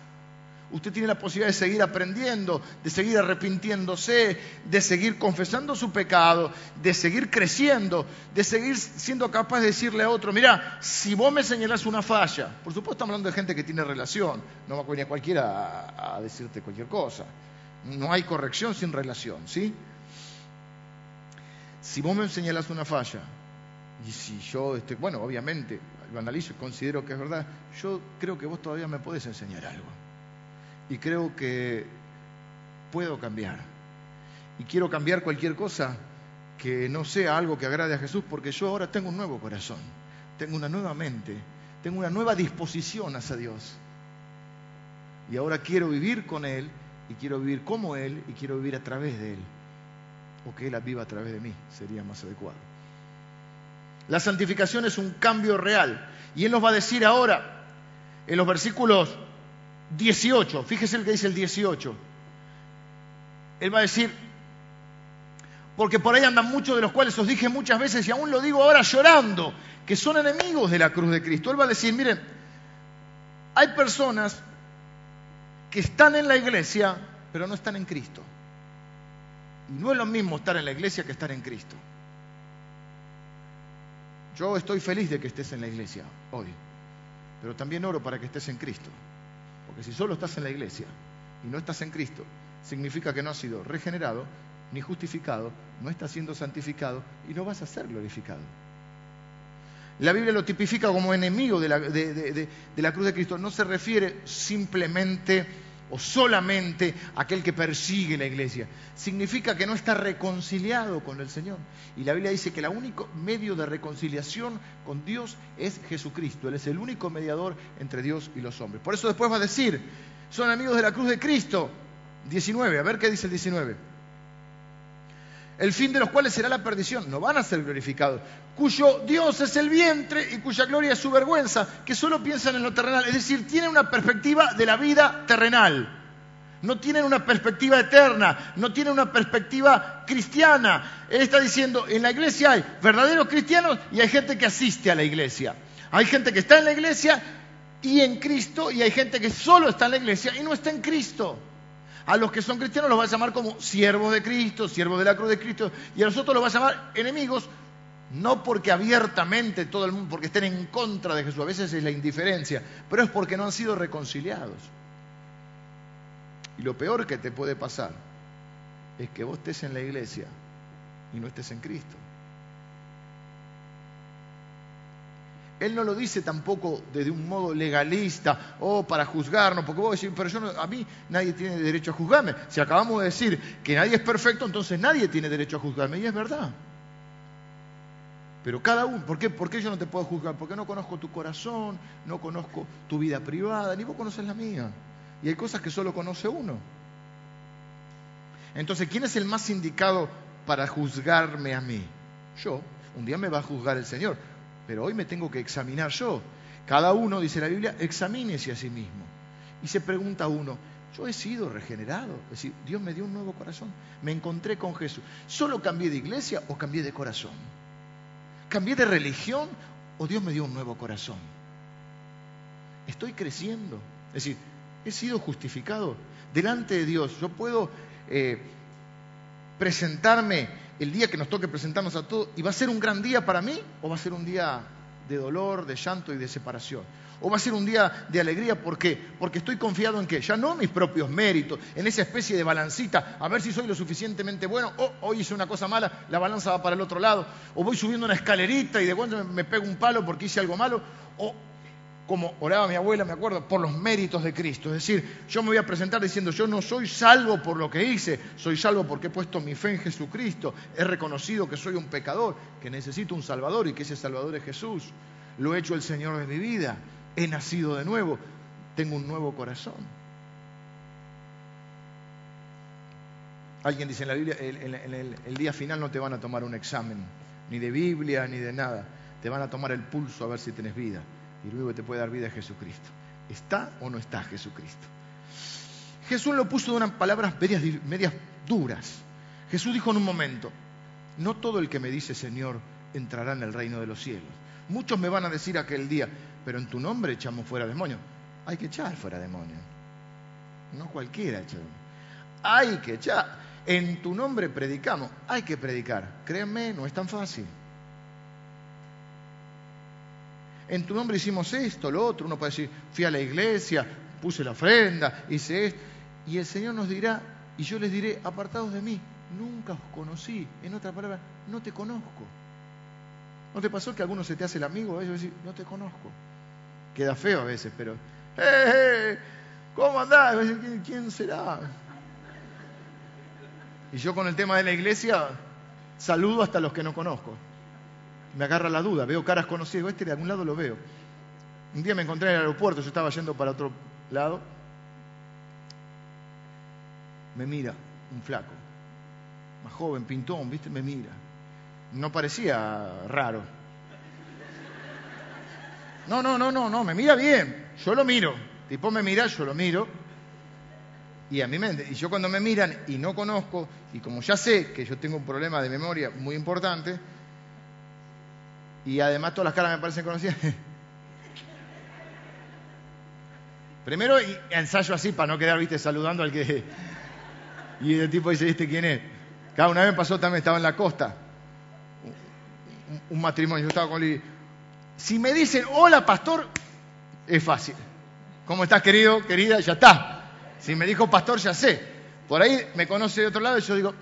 Speaker 1: Usted tiene la posibilidad de seguir aprendiendo, de seguir arrepintiéndose, de seguir confesando su pecado, de seguir creciendo, de seguir siendo capaz de decirle a otro, mira, si vos me señalás una falla, por supuesto estamos hablando de gente que tiene relación, no va a venir cualquiera a, decirte cualquier cosa. No hay corrección sin relación, ¿sí? Si vos me señalás una falla, y si yo, este, bueno, obviamente, lo analizo y considero que es verdad, yo creo que vos todavía me podés enseñar algo y creo que puedo cambiar. Y quiero cambiar cualquier cosa que no sea algo que agrade a Jesús, porque yo ahora tengo un nuevo corazón, tengo una nueva mente, tengo una nueva disposición hacia Dios. Y ahora quiero vivir con Él, y quiero vivir como Él, y quiero vivir a través de Él. O que Él viva a través de mí, sería más adecuado. La santificación es un cambio real. Y Él nos va a decir ahora, en los versículos 18, fíjese el que dice el 18. Él va a decir, porque por ahí andan muchos de los cuales os dije muchas veces y aún lo digo ahora llorando, que son enemigos de la cruz de Cristo. Él va a decir, miren, hay personas que están en la iglesia, pero no están en Cristo. Y no es lo mismo estar en la iglesia que estar en Cristo. Yo estoy feliz de que estés en la iglesia hoy, pero también oro para que estés en Cristo. Porque si solo estás en la iglesia y no estás en Cristo, significa que no has sido regenerado ni justificado, no estás siendo santificado y no vas a ser glorificado. La Biblia lo tipifica como enemigo de la, de la cruz de Cristo. No se refiere simplemente o solamente aquel que persigue la iglesia. Significa que no está reconciliado con el Señor. Y la Biblia dice que el único medio de reconciliación con Dios es Jesucristo. Él es el único mediador entre Dios y los hombres. Por eso después va a decir, son amigos de la cruz de Cristo. 19, a ver qué dice el 19 el fin de los cuales será la perdición. No van a ser glorificados, cuyo Dios es el vientre y cuya gloria es su vergüenza, que solo piensan en lo terrenal. Es decir, tienen una perspectiva de la vida terrenal. No tienen una perspectiva eterna, no tienen una perspectiva cristiana. Él está diciendo, en la iglesia hay verdaderos cristianos y hay gente que asiste a la iglesia. Hay gente que está en la iglesia y en Cristo y hay gente que solo está en la iglesia y no está en Cristo. A los que son cristianos los va a llamar como siervos de Cristo, siervos de la cruz de Cristo, y a nosotros los va a llamar enemigos, no porque abiertamente todo el mundo, porque estén en contra de Jesús, a veces es la indiferencia, pero es porque no han sido reconciliados. Y lo peor que te puede pasar es que vos estés en la iglesia y no estés en Cristo. Él no lo dice tampoco desde un modo legalista o para juzgarnos, porque vos decís, pero a mí nadie tiene derecho a juzgarme. Si acabamos de decir que nadie es perfecto, entonces nadie tiene derecho a juzgarme, y es verdad. Pero cada uno, ¿por qué, ¿por qué yo no te puedo juzgar? Porque no conozco tu corazón, no conozco tu vida privada, ni vos conoces la mía. Y hay cosas que solo conoce uno. Entonces, ¿quién es el más indicado para juzgarme a mí? Yo. Un día me va a juzgar el Señor pero hoy me tengo que examinar yo. Cada uno, dice la Biblia, examínese a sí mismo. Y se pregunta uno, yo he sido regenerado, es decir, Dios me dio un nuevo corazón, me encontré con Jesús. ¿Solo cambié de iglesia o cambié de corazón? ¿Cambié de religión o Dios me dio un nuevo corazón? Estoy creciendo, es decir, he sido justificado delante de Dios. Yo puedo eh, presentarme el día que nos toque presentarnos a todos, ¿y va a ser un gran día para mí o va a ser un día de dolor, de llanto y de separación? ¿O va a ser un día de alegría? ¿Por qué? Porque estoy confiado en que ya no mis propios méritos, en esa especie de balancita, a ver si soy lo suficientemente bueno, o hoy hice una cosa mala, la balanza va para el otro lado, o voy subiendo una escalerita y de cuando me pego un palo porque hice algo malo, o como oraba mi abuela, me acuerdo, por los méritos de Cristo. Es decir, yo me voy a presentar diciendo, yo no soy salvo por lo que hice, soy salvo porque he puesto mi fe en Jesucristo, he reconocido que soy un pecador, que necesito un Salvador y que ese Salvador es Jesús. Lo he hecho el Señor de mi vida, he nacido de nuevo, tengo un nuevo corazón. Alguien dice en la Biblia, el día final no te van a tomar un examen, ni de Biblia, ni de nada, te van a tomar el pulso a ver si tienes vida y luego te puede dar vida a Jesucristo. ¿Está o no está Jesucristo? Jesús lo puso de unas palabras medias, duras. Jesús dijo en un momento, no todo el que me dice Señor entrará en el reino de los cielos. Muchos me van a decir aquel día, pero en tu nombre echamos fuera demonios. Hay que echar fuera demonios. No cualquiera echa Hay que echar. En tu nombre predicamos. Hay que predicar. Créanme, no es tan fácil en tu nombre hicimos esto, lo otro. Uno puede decir, fui a la iglesia, puse la ofrenda, hice esto. Y el Señor nos dirá, y yo les diré, apartados de mí, nunca os conocí. En otra palabra, no te conozco. ¿No te pasó que alguno se te hace el amigo? Ellos decir, no te conozco. Queda feo a veces, pero, ¡eh! eh ¿Cómo andás? ¿Quién será? Y yo con el tema de la iglesia saludo hasta los que no conozco me agarra la duda, veo caras conocidas, este de algún lado lo veo. Un día me encontré en el aeropuerto, yo estaba yendo para otro lado, me mira un flaco, más joven, pintón, ¿viste? Me mira. No parecía raro. No, no, no, no, no, me mira bien, yo lo miro. Tipo me mira, yo lo miro. Y a mí me, y yo cuando me miran y no conozco, y como ya sé que yo tengo un problema de memoria muy importante, y además todas las caras me parecen conocidas. Primero ensayo así para no quedar, viste, saludando al que... Y el tipo dice, ¿viste quién es? Cada una vez me pasó también, estaba en la costa. Un, matrimonio, yo estaba con Lili. Si me dicen, hola pastor, es fácil. ¿Cómo estás querido, querida? Ya está. Si me dijo pastor, ya sé. Por ahí me conoce de otro lado y yo digo,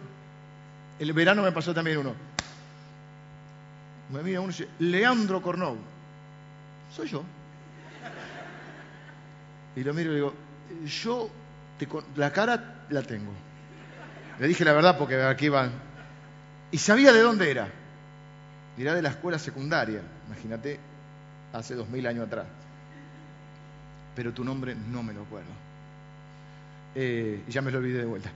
Speaker 1: el verano me pasó también uno me mira uno y dice, Leandro Cornou. Soy yo. Y lo miro y digo, yo la cara la tengo. Le dije la verdad porque aquí van. Y sabía de dónde era. Era de la escuela secundaria, imagínate, hace dos mil años atrás. Pero tu nombre no me lo acuerdo. Eh, ya me lo olvidé de vuelta.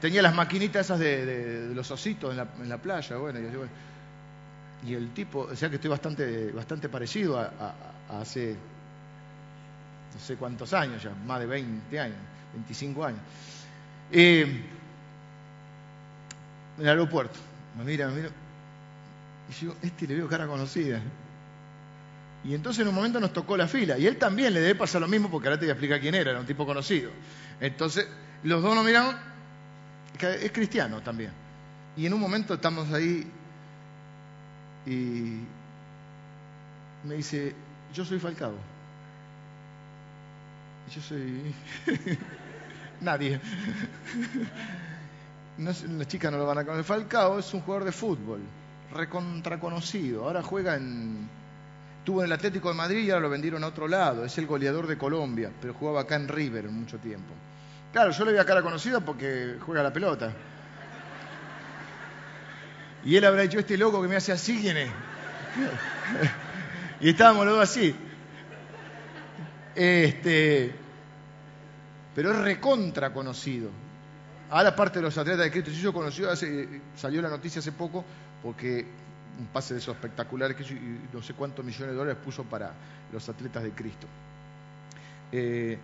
Speaker 1: Tenía las maquinitas esas de, los ositos en la, playa, bueno, y, el tipo, o sea que estoy bastante, bastante parecido a hace no sé cuántos años ya, más de 20 años, 25 años. Eh, en el aeropuerto, me mira, me mira, y yo, este le veo cara conocida. Y entonces en un momento nos tocó la fila, y él también le debe pasar lo mismo, porque ahora te voy a explicar quién era, era un tipo conocido. Entonces, los dos nos miramos, es cristiano también. Y en un momento estamos ahí y me dice, yo soy Falcao. Yo soy nadie. Las chicas no lo van a conocer. Falcao es un jugador de fútbol, recontraconocido. Ahora juega en. Estuvo en el Atlético de Madrid y ahora lo vendieron a otro lado. Es el goleador de Colombia, pero jugaba acá en River mucho tiempo. Claro, yo le vi a cara conocida porque juega la pelota. Y él habrá dicho, este loco que me hace así, ¿quién es? y estábamos los dos así. Este, pero es recontra conocido. Ahora parte de los atletas de Cristo, yo conocí, hace, salió la noticia hace poco, porque un pase de esos espectaculares, que no sé cuántos millones de dólares puso para los atletas de Cristo. Eh,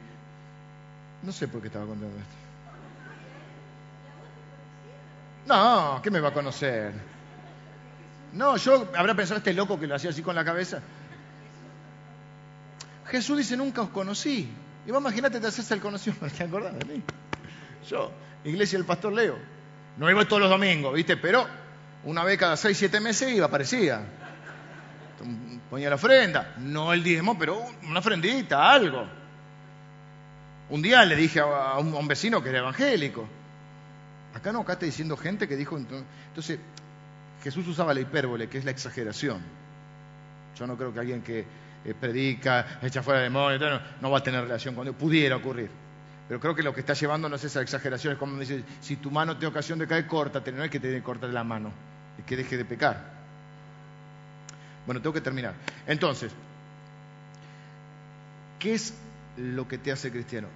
Speaker 1: no sé por qué estaba contando esto. No, ¿qué me va a conocer? No, yo habrá pensado este loco que lo hacía así con la cabeza. Jesús dice, nunca os conocí. Y vos imagínate, te haces el conocido, ¿te acordás de mí? Yo, iglesia del pastor Leo. No iba todos los domingos, ¿viste? Pero una vez cada seis, siete meses iba, aparecía. Ponía la ofrenda, no el diezmo, pero una ofrendita, algo. Un día le dije a un, vecino que era evangélico. Acá no, acá está diciendo gente que dijo. Entonces, Jesús usaba la hipérbole, que es la exageración. Yo no creo que alguien que eh, predica, echa fuera el demonio, no, no va a tener relación con Dios. Pudiera ocurrir. Pero creo que lo que está llevando no es esa exageración, es como dice, si tu mano tiene ocasión de caer, córtate, no es que te dé cortar la mano, es que deje de pecar. Bueno, tengo que terminar. Entonces, ¿qué es lo que te hace cristiano?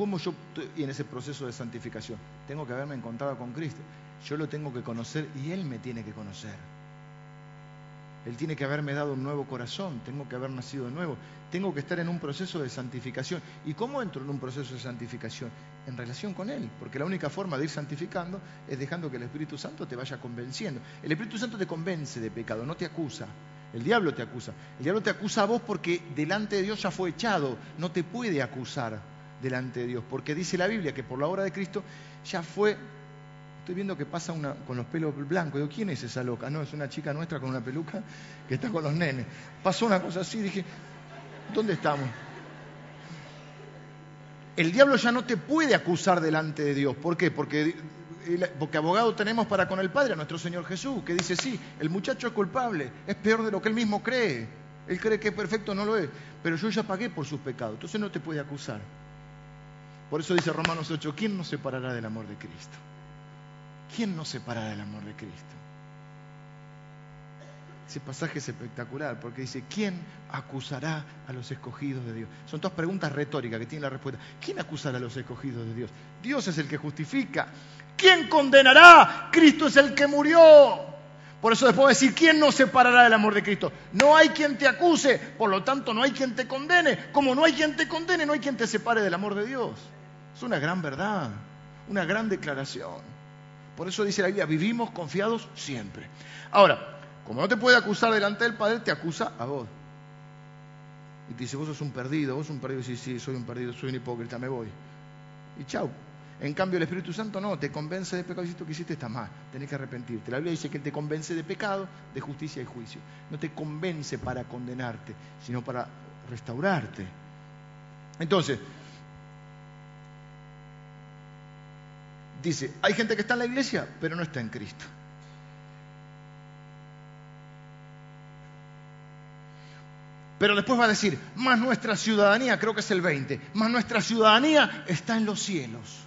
Speaker 1: ¿Cómo yo estoy en ese proceso de santificación? Tengo que haberme encontrado con Cristo. Yo lo tengo que conocer y Él me tiene que conocer. Él tiene que haberme dado un nuevo corazón, tengo que haber nacido de nuevo, tengo que estar en un proceso de santificación. ¿Y cómo entro en un proceso de santificación? En relación con Él, porque la única forma de ir santificando es dejando que el Espíritu Santo te vaya convenciendo. El Espíritu Santo te convence de pecado, no te acusa. El diablo te acusa. El diablo te acusa a vos porque delante de Dios ya fue echado, no te puede acusar delante de Dios, porque dice la Biblia que por la obra de Cristo ya fue Estoy viendo que pasa una con los pelos blancos. Digo, ¿quién es esa loca? No, es una chica nuestra con una peluca que está con los nenes. Pasó una cosa así, dije, ¿dónde estamos? El diablo ya no te puede acusar delante de Dios. ¿Por qué? Porque, porque abogado tenemos para con el Padre, a nuestro Señor Jesús, que dice, sí, el muchacho es culpable, es peor de lo que él mismo cree. Él cree que es perfecto, no lo es. Pero yo ya pagué por sus pecados, entonces no te puede acusar. Por eso dice Romanos 8, ¿quién nos separará del amor de Cristo? ¿quién nos separará del amor de Cristo? Ese pasaje es espectacular porque dice, ¿quién acusará a los escogidos de Dios? Son todas preguntas retóricas que tienen la respuesta. ¿Quién acusará a los escogidos de Dios? Dios es el que justifica. ¿Quién condenará? Cristo es el que murió. Por eso después decir, ¿quién nos separará del amor de Cristo? No hay quien te acuse, por lo tanto no hay quien te condene. Como no hay quien te condene, no hay quien te separe del amor de Dios. Es una gran verdad, una gran declaración. Por eso dice la Biblia, vivimos confiados siempre. Ahora, como no te puede acusar delante del Padre, te acusa a vos. Y te dice, vos sos un perdido, vos sos un perdido. Sí, sí, soy un perdido, soy un hipócrita, me voy. Y chau. En cambio, el Espíritu Santo no, te convence de pecado. Esto que está mal, tenés que arrepentirte. La Biblia dice que te convence de pecado, de justicia y juicio. No te convence para condenarte, sino para restaurarte. Entonces, dice, hay gente que está en la iglesia, pero no está en Cristo. Pero después va a decir, más nuestra ciudadanía, creo que es el 20, más nuestra ciudadanía está en los cielos.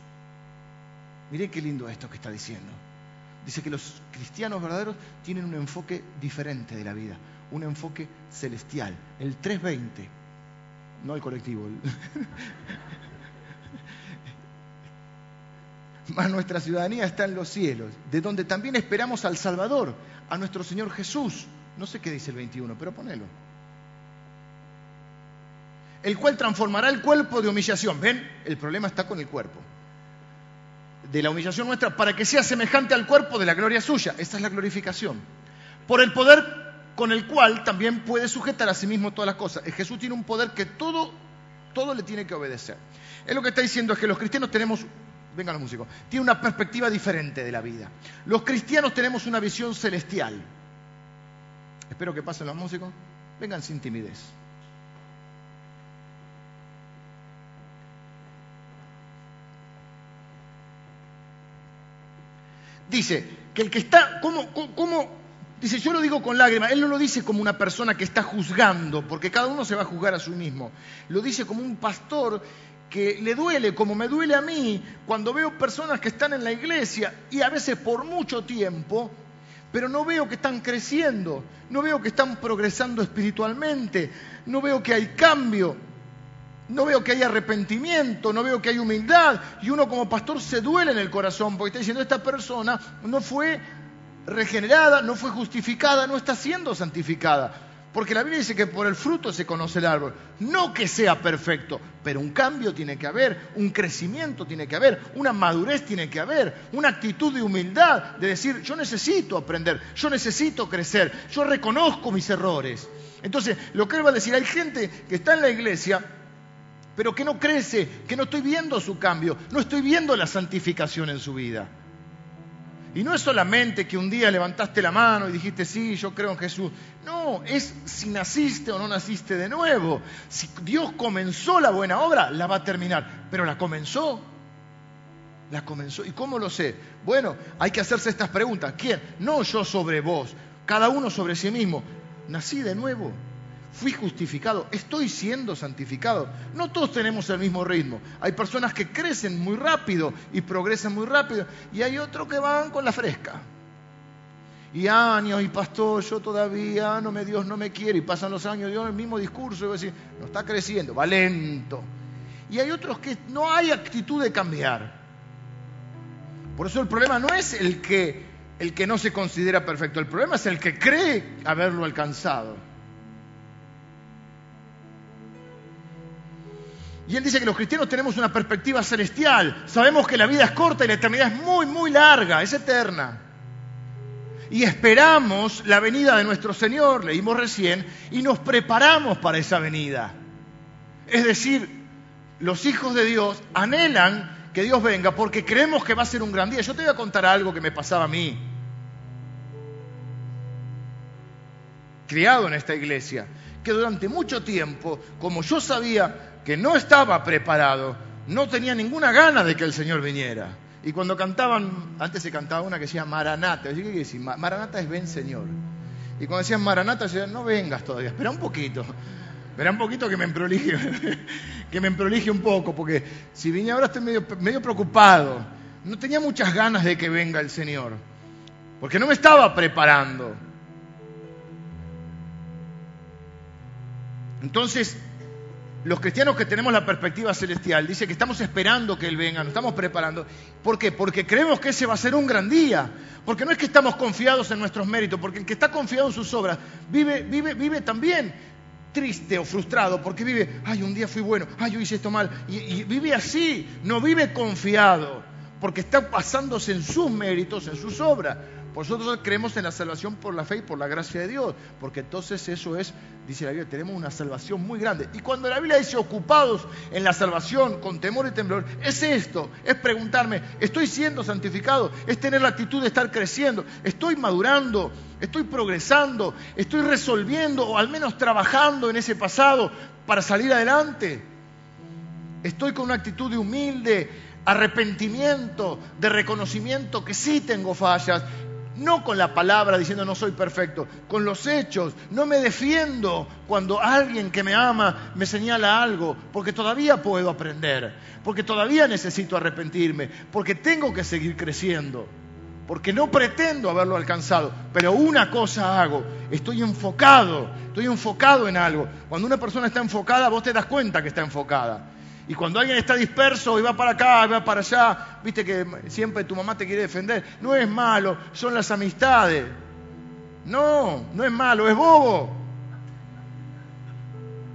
Speaker 1: Mire qué lindo esto que está diciendo. Dice que los cristianos verdaderos tienen un enfoque diferente de la vida, un enfoque celestial. El 320, no el colectivo. Más nuestra ciudadanía está en los cielos, de donde también esperamos al Salvador, a nuestro Señor Jesús. No sé qué dice el 21, pero ponelo. El cual transformará el cuerpo de humillación. ¿Ven? El problema está con el cuerpo de la humillación nuestra para que sea semejante al cuerpo de la gloria suya. Esta es la glorificación. Por el poder con el cual también puede sujetar a sí mismo todas las cosas. Jesús tiene un poder que todo, todo le tiene que obedecer. Es lo que está diciendo es que los cristianos tenemos, vengan los músicos, tiene una perspectiva diferente de la vida. Los cristianos tenemos una visión celestial. Espero que pasen los músicos. Vengan sin timidez. dice que el que está, ¿cómo, cómo, Dice, yo lo digo con lágrimas, él no lo dice como una persona que está juzgando, porque cada uno se va a juzgar a sí mismo. Lo dice como un pastor que le duele, como me duele a mí, cuando veo personas que están en la iglesia y a veces por mucho tiempo, pero no veo que están creciendo, no veo que están progresando espiritualmente, no veo que hay cambio. No veo que haya arrepentimiento, no veo que haya humildad. Y uno como pastor se duele en el corazón porque está diciendo, esta persona no fue regenerada, no fue justificada, no está siendo santificada. Porque la Biblia dice que por el fruto se conoce el árbol. No que sea perfecto, pero un cambio tiene que haber, un crecimiento tiene que haber, una madurez tiene que haber, una actitud de humildad, de decir, yo necesito aprender, yo necesito crecer, yo reconozco mis errores. Entonces, lo que él va a decir, hay gente que está en la iglesia pero que no crece, que no estoy viendo su cambio, no estoy viendo la santificación en su vida. Y no es solamente que un día levantaste la mano y dijiste, sí, yo creo en Jesús. No, es si naciste o no naciste de nuevo. Si Dios comenzó la buena obra, la va a terminar. Pero la comenzó. La comenzó. ¿Y cómo lo sé? Bueno, hay que hacerse estas preguntas. ¿Quién? No yo sobre vos, cada uno sobre sí mismo. Nací de nuevo fui justificado, estoy siendo santificado. No todos tenemos el mismo ritmo. Hay personas que crecen muy rápido y progresan muy rápido y hay otros que van con la fresca. Y años, y pastor, yo todavía, no me, Dios no me quiere, y pasan los años, Dios el mismo discurso, y voy a decir, no está creciendo, va lento. Y hay otros que no hay actitud de cambiar. Por eso el problema no es el que, el que no se considera perfecto, el problema es el que cree haberlo alcanzado. Y él dice que los cristianos tenemos una perspectiva celestial. Sabemos que la vida es corta y la eternidad es muy, muy larga, es eterna. Y esperamos la venida de nuestro Señor, leímos recién, y nos preparamos para esa venida. Es decir, los hijos de Dios anhelan que Dios venga porque creemos que va a ser un gran día. Yo te voy a contar algo que me pasaba a mí. Criado en esta iglesia, que durante mucho tiempo, como yo sabía que no estaba preparado, no tenía ninguna gana de que el Señor viniera. Y cuando cantaban, antes se cantaba una que decía Maranata, ¿qué quiere decir? Maranata es ven Señor. Y cuando decían Maranata, decían, no vengas todavía, espera un poquito. Espera un poquito que me emprolije, que me emprolije un poco, porque si vine ahora estoy medio, medio preocupado. No tenía muchas ganas de que venga el Señor, porque no me estaba preparando. Entonces, los cristianos que tenemos la perspectiva celestial, dice que estamos esperando que Él venga, nos estamos preparando. ¿Por qué? Porque creemos que ese va a ser un gran día. Porque no es que estamos confiados en nuestros méritos, porque el que está confiado en sus obras vive, vive, vive también triste o frustrado, porque vive, ay, un día fui bueno, ay, yo hice esto mal. Y, y vive así, no vive confiado, porque está basándose en sus méritos, en sus obras. Nosotros creemos en la salvación por la fe y por la gracia de Dios, porque entonces eso es, dice la Biblia, tenemos una salvación muy grande. Y cuando la Biblia dice ocupados en la salvación con temor y temblor, es esto, es preguntarme, ¿estoy siendo santificado? Es tener la actitud de estar creciendo, estoy madurando, estoy progresando, estoy resolviendo o al menos trabajando en ese pasado para salir adelante. Estoy con una actitud de humilde arrepentimiento, de reconocimiento que sí tengo fallas No con la palabra diciendo no soy perfecto, con los hechos. No me defiendo cuando alguien que me ama me señala algo, porque todavía puedo aprender, porque todavía necesito arrepentirme, porque tengo que seguir creciendo, porque no pretendo haberlo alcanzado. Pero una cosa hago, estoy enfocado, estoy enfocado en algo. Cuando una persona está enfocada, vos te das cuenta que está enfocada. Y cuando alguien está disperso y va para acá, va para allá, viste que siempre tu mamá te quiere defender, no es malo, son las amistades. No, no es malo, es bobo.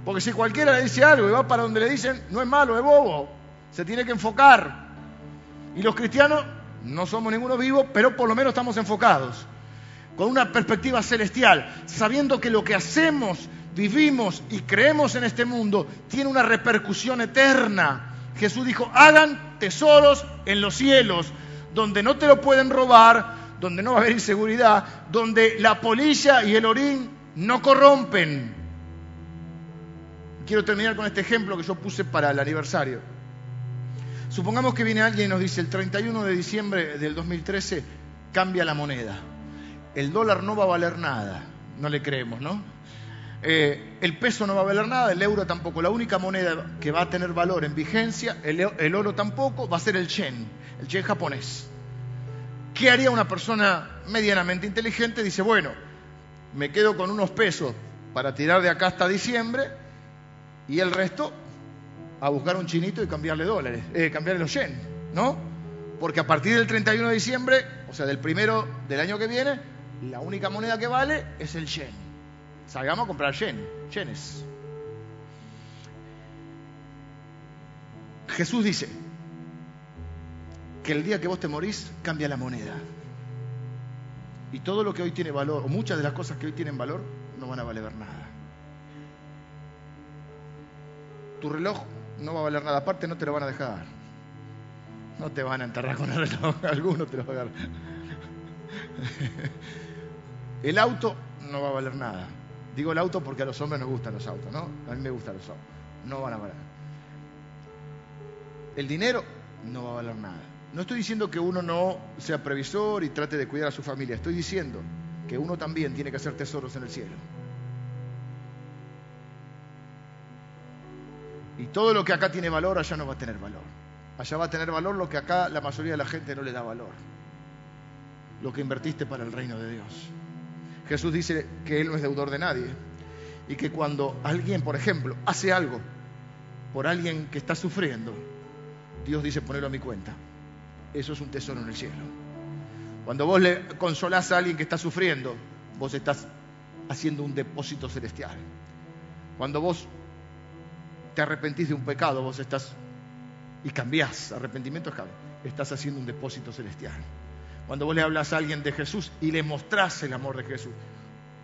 Speaker 1: Porque si cualquiera le dice algo y va para donde le dicen, no es malo, es bobo. Se tiene que enfocar. Y los cristianos no somos ninguno vivo, pero por lo menos estamos enfocados. Con una perspectiva celestial, sabiendo que lo que hacemos vivimos y creemos en este mundo tiene una repercusión eterna. Jesús dijo, hagan tesoros en los cielos, donde no te lo pueden robar, donde no va a haber inseguridad, donde la polilla y el orín no corrompen. Quiero terminar con este ejemplo que yo puse para el aniversario. Supongamos que viene alguien y nos dice, el 31 de diciembre del 2013 cambia la moneda. El dólar no va a valer nada. No le creemos, ¿no? Eh, el peso no va a valer nada, el euro tampoco. La única moneda que va a tener valor en vigencia, el, oro tampoco, va a ser el yen, el yen japonés. ¿Qué haría una persona medianamente inteligente? Dice, bueno, me quedo con unos pesos para tirar de acá hasta diciembre y el resto a buscar un chinito y cambiarle dólares, eh, cambiarle los yen, ¿no? Porque a partir del 31 de diciembre, o sea, del primero del año que viene, la única moneda que vale es el yen. Salgamos a comprar yen, yenes. Jesús dice que el día que vos te morís cambia la moneda. Y todo lo que hoy tiene valor, o muchas de las cosas que hoy tienen valor, no van a valer nada. Tu reloj no va a valer nada, aparte no te lo van a dejar. No te van a enterrar con el reloj, alguno te lo va a dar. El auto no va a valer nada. Digo el auto porque a los hombres nos gustan los autos, ¿no? A mí me gustan los autos. No van a valer. El dinero no va a valer nada. No estoy diciendo que uno no sea previsor y trate de cuidar a su familia. Estoy diciendo que uno también tiene que hacer tesoros en el cielo. Y todo lo que acá tiene valor, allá no va a tener valor. Allá va a tener valor lo que acá la mayoría de la gente no le da valor. Lo que invertiste para el reino de Dios. Jesús dice que Él no es deudor de nadie y que cuando alguien, por ejemplo, hace algo por alguien que está sufriendo, Dios dice ponerlo a mi cuenta. Eso es un tesoro en el cielo. Cuando vos le consolás a alguien que está sufriendo, vos estás haciendo un depósito celestial. Cuando vos te arrepentís de un pecado, vos estás y cambiás, arrepentimiento es cambio, estás haciendo un depósito celestial cuando vos le hablas a alguien de Jesús y le mostrás el amor de Jesús,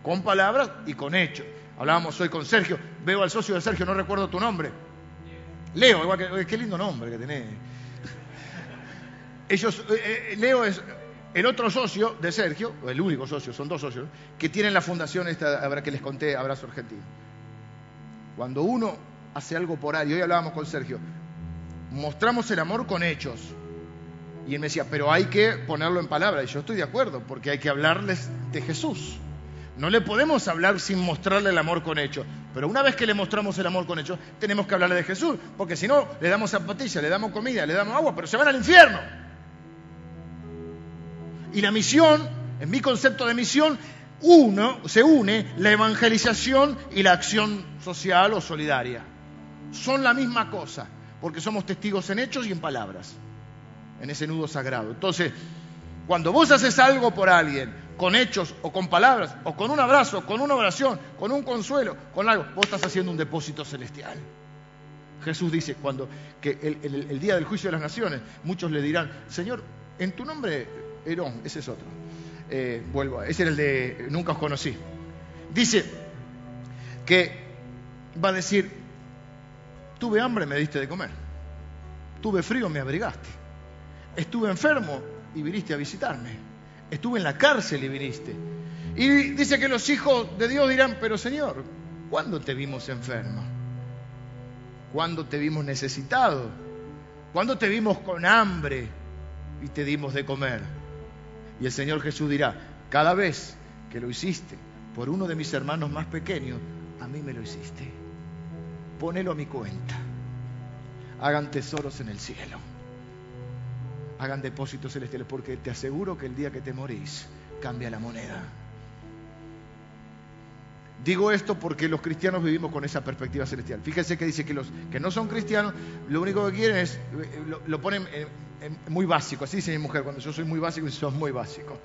Speaker 1: con palabras y con hechos. Hablábamos hoy con Sergio, veo al socio de Sergio, no recuerdo tu nombre. Leo, igual que, qué lindo nombre que tenés. Ellos, eh, eh, Leo es el otro socio de Sergio, el único socio, son dos socios, que tienen la fundación esta, que les conté, Abrazo Argentino. Cuando uno hace algo por ahí, hoy hablábamos con Sergio, mostramos el amor con hechos. Y él me decía, pero hay que ponerlo en palabras. Y yo estoy de acuerdo, porque hay que hablarles de Jesús. No le podemos hablar sin mostrarle el amor con hechos. Pero una vez que le mostramos el amor con hechos, tenemos que hablarle de Jesús. Porque si no, le damos zapatillas, le damos comida, le damos agua, pero se van al infierno. Y la misión, en mi concepto de misión, uno, se une la evangelización y la acción social o solidaria. Son la misma cosa, porque somos testigos en hechos y en palabras en ese nudo sagrado. Entonces, cuando vos haces algo por alguien, con hechos o con palabras, o con un abrazo, con una oración, con un consuelo, con algo, vos estás haciendo un depósito celestial. Jesús dice cuando que el, día del juicio de las naciones, muchos le dirán, Señor, en tu nombre, Herón, ese es otro. Eh, vuelvo, ese era el de nunca os conocí. Dice que va a decir, tuve hambre, me diste de comer. Tuve frío, me abrigaste Estuve enfermo y viniste a visitarme. Estuve en la cárcel y viniste. Y dice que los hijos de Dios dirán, pero Señor, ¿cuándo te vimos enfermo? ¿Cuándo te vimos necesitado? ¿Cuándo te vimos con hambre y te dimos de comer? Y el Señor Jesús dirá, cada vez que lo hiciste por uno de mis hermanos más pequeños, a mí me lo hiciste. Ponelo a mi cuenta. Hagan tesoros en el cielo. Hagan depósitos celestiales, porque te aseguro que el día que te morís, cambia la moneda. Digo esto porque los cristianos vivimos con esa perspectiva celestial. Fíjense que dice que los que no son cristianos, lo único que quieren es, lo, ponen muy básico. Así dice mi mujer, cuando yo soy muy básico, y son muy básico.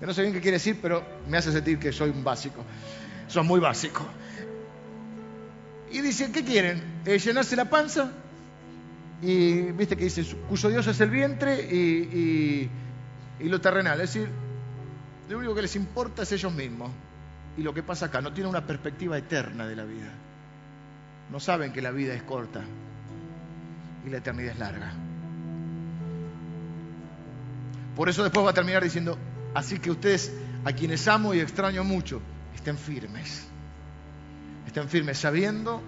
Speaker 1: no sé bien qué quiere decir, pero me hace sentir que soy un básico. Son muy básico. Y dice, ¿qué quieren? Eh, ¿Llenarse la panza? Y viste que dice, cuyo Dios es el vientre y, lo terrenal. Es decir, lo único que les importa es ellos mismos y lo que pasa acá. No tienen una perspectiva eterna de la vida. No saben que la vida es corta y la eternidad es larga. Por eso después va a terminar diciendo, así que ustedes, a quienes amo y extraño mucho, estén firmes. Estén firmes sabiendo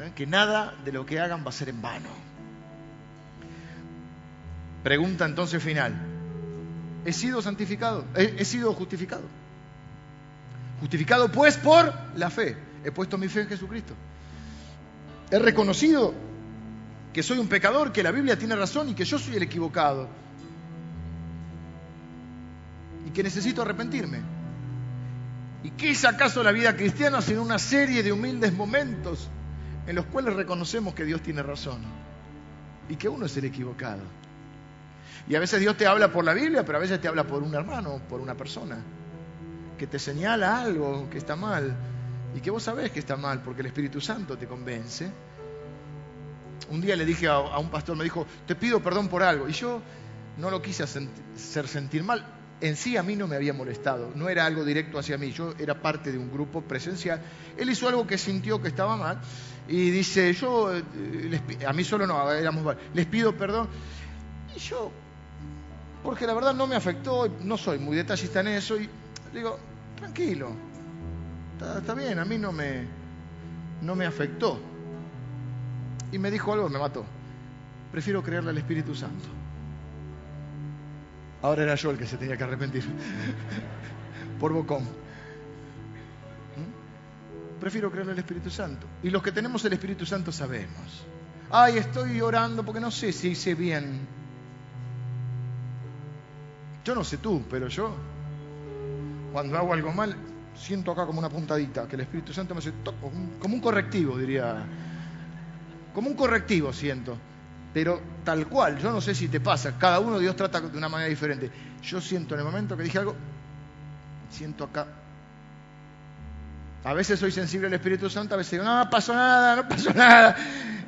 Speaker 1: ¿eh? que nada de lo que hagan va a ser en vano. Pregunta entonces final. ¿He sido santificado? ¿He, sido justificado? Justificado pues por la fe. He puesto mi fe en Jesucristo. He reconocido que soy un pecador, que la Biblia tiene razón y que yo soy el equivocado. Y que necesito arrepentirme. ¿Y qué es acaso la vida cristiana sino una serie de humildes momentos en los cuales reconocemos que Dios tiene razón y que uno es el equivocado? Y a veces Dios te habla por la Biblia, pero a veces te habla por un hermano, por una persona que te señala algo que está mal y que vos sabés que está mal porque el Espíritu Santo te convence. Un día le dije a, un pastor, me dijo, te pido perdón por algo. Y yo no lo quise hacer sentir mal. En sí a mí no me había molestado, no era algo directo hacia mí, yo era parte de un grupo presencial. Él hizo algo que sintió que estaba mal y dice, yo, eh, a mí solo no, éramos les pido perdón. Y yo, porque la verdad no me afectó, no soy muy detallista en eso, y digo, tranquilo, está, bien, a mí no me, no me afectó. Y me dijo algo, me mató. Prefiero creerle al Espíritu Santo. Ahora era yo el que se tenía que arrepentir. Por bocón. ¿Mm? Prefiero creerle al Espíritu Santo. Y los que tenemos el Espíritu Santo sabemos. Ay, estoy orando porque no sé si hice bien. Yo no sé tú, pero yo cuando hago algo mal, siento acá como una puntadita, que el Espíritu Santo me hace como un correctivo, diría. Como un correctivo siento. Pero tal cual, yo no sé si te pasa, cada uno Dios trata de una manera diferente. Yo siento en el momento que dije algo, siento acá. A veces soy sensible al Espíritu Santo, a veces digo, no, pasó nada, no pasó nada.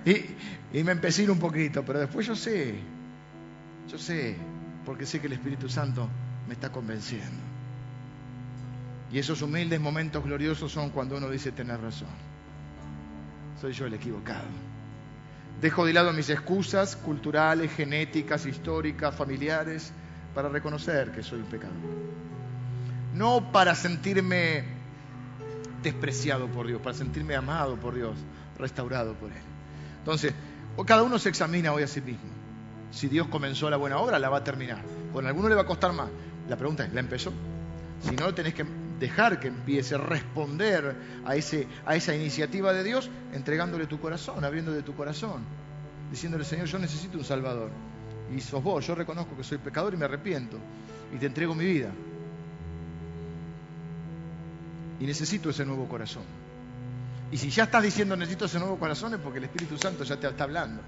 Speaker 1: Y, y me empecino un poquito, pero después yo sé, yo sé, porque sé que el Espíritu Santo me está convenciendo. Y esos humildes momentos gloriosos son cuando uno dice tener razón. Soy yo el equivocado. Dejo de lado mis excusas culturales, genéticas, históricas, familiares, para reconocer que soy un pecador. No para sentirme despreciado por Dios, para sentirme amado por Dios, restaurado por Él. Entonces, cada uno se examina hoy a sí mismo. Si Dios comenzó la buena obra, la va a terminar. Con alguno le va a costar más. La pregunta es, ¿la empezó? Si no, tenés que dejar que empiece a responder a, ese, a esa iniciativa de Dios, entregándole tu corazón, abriéndole tu corazón, diciéndole, Señor, yo necesito un Salvador. Y sos vos, yo reconozco que soy pecador y me arrepiento. Y te entrego mi vida. Y necesito ese nuevo corazón. Y si ya estás diciendo necesito ese nuevo corazón es porque el Espíritu Santo ya te está hablando.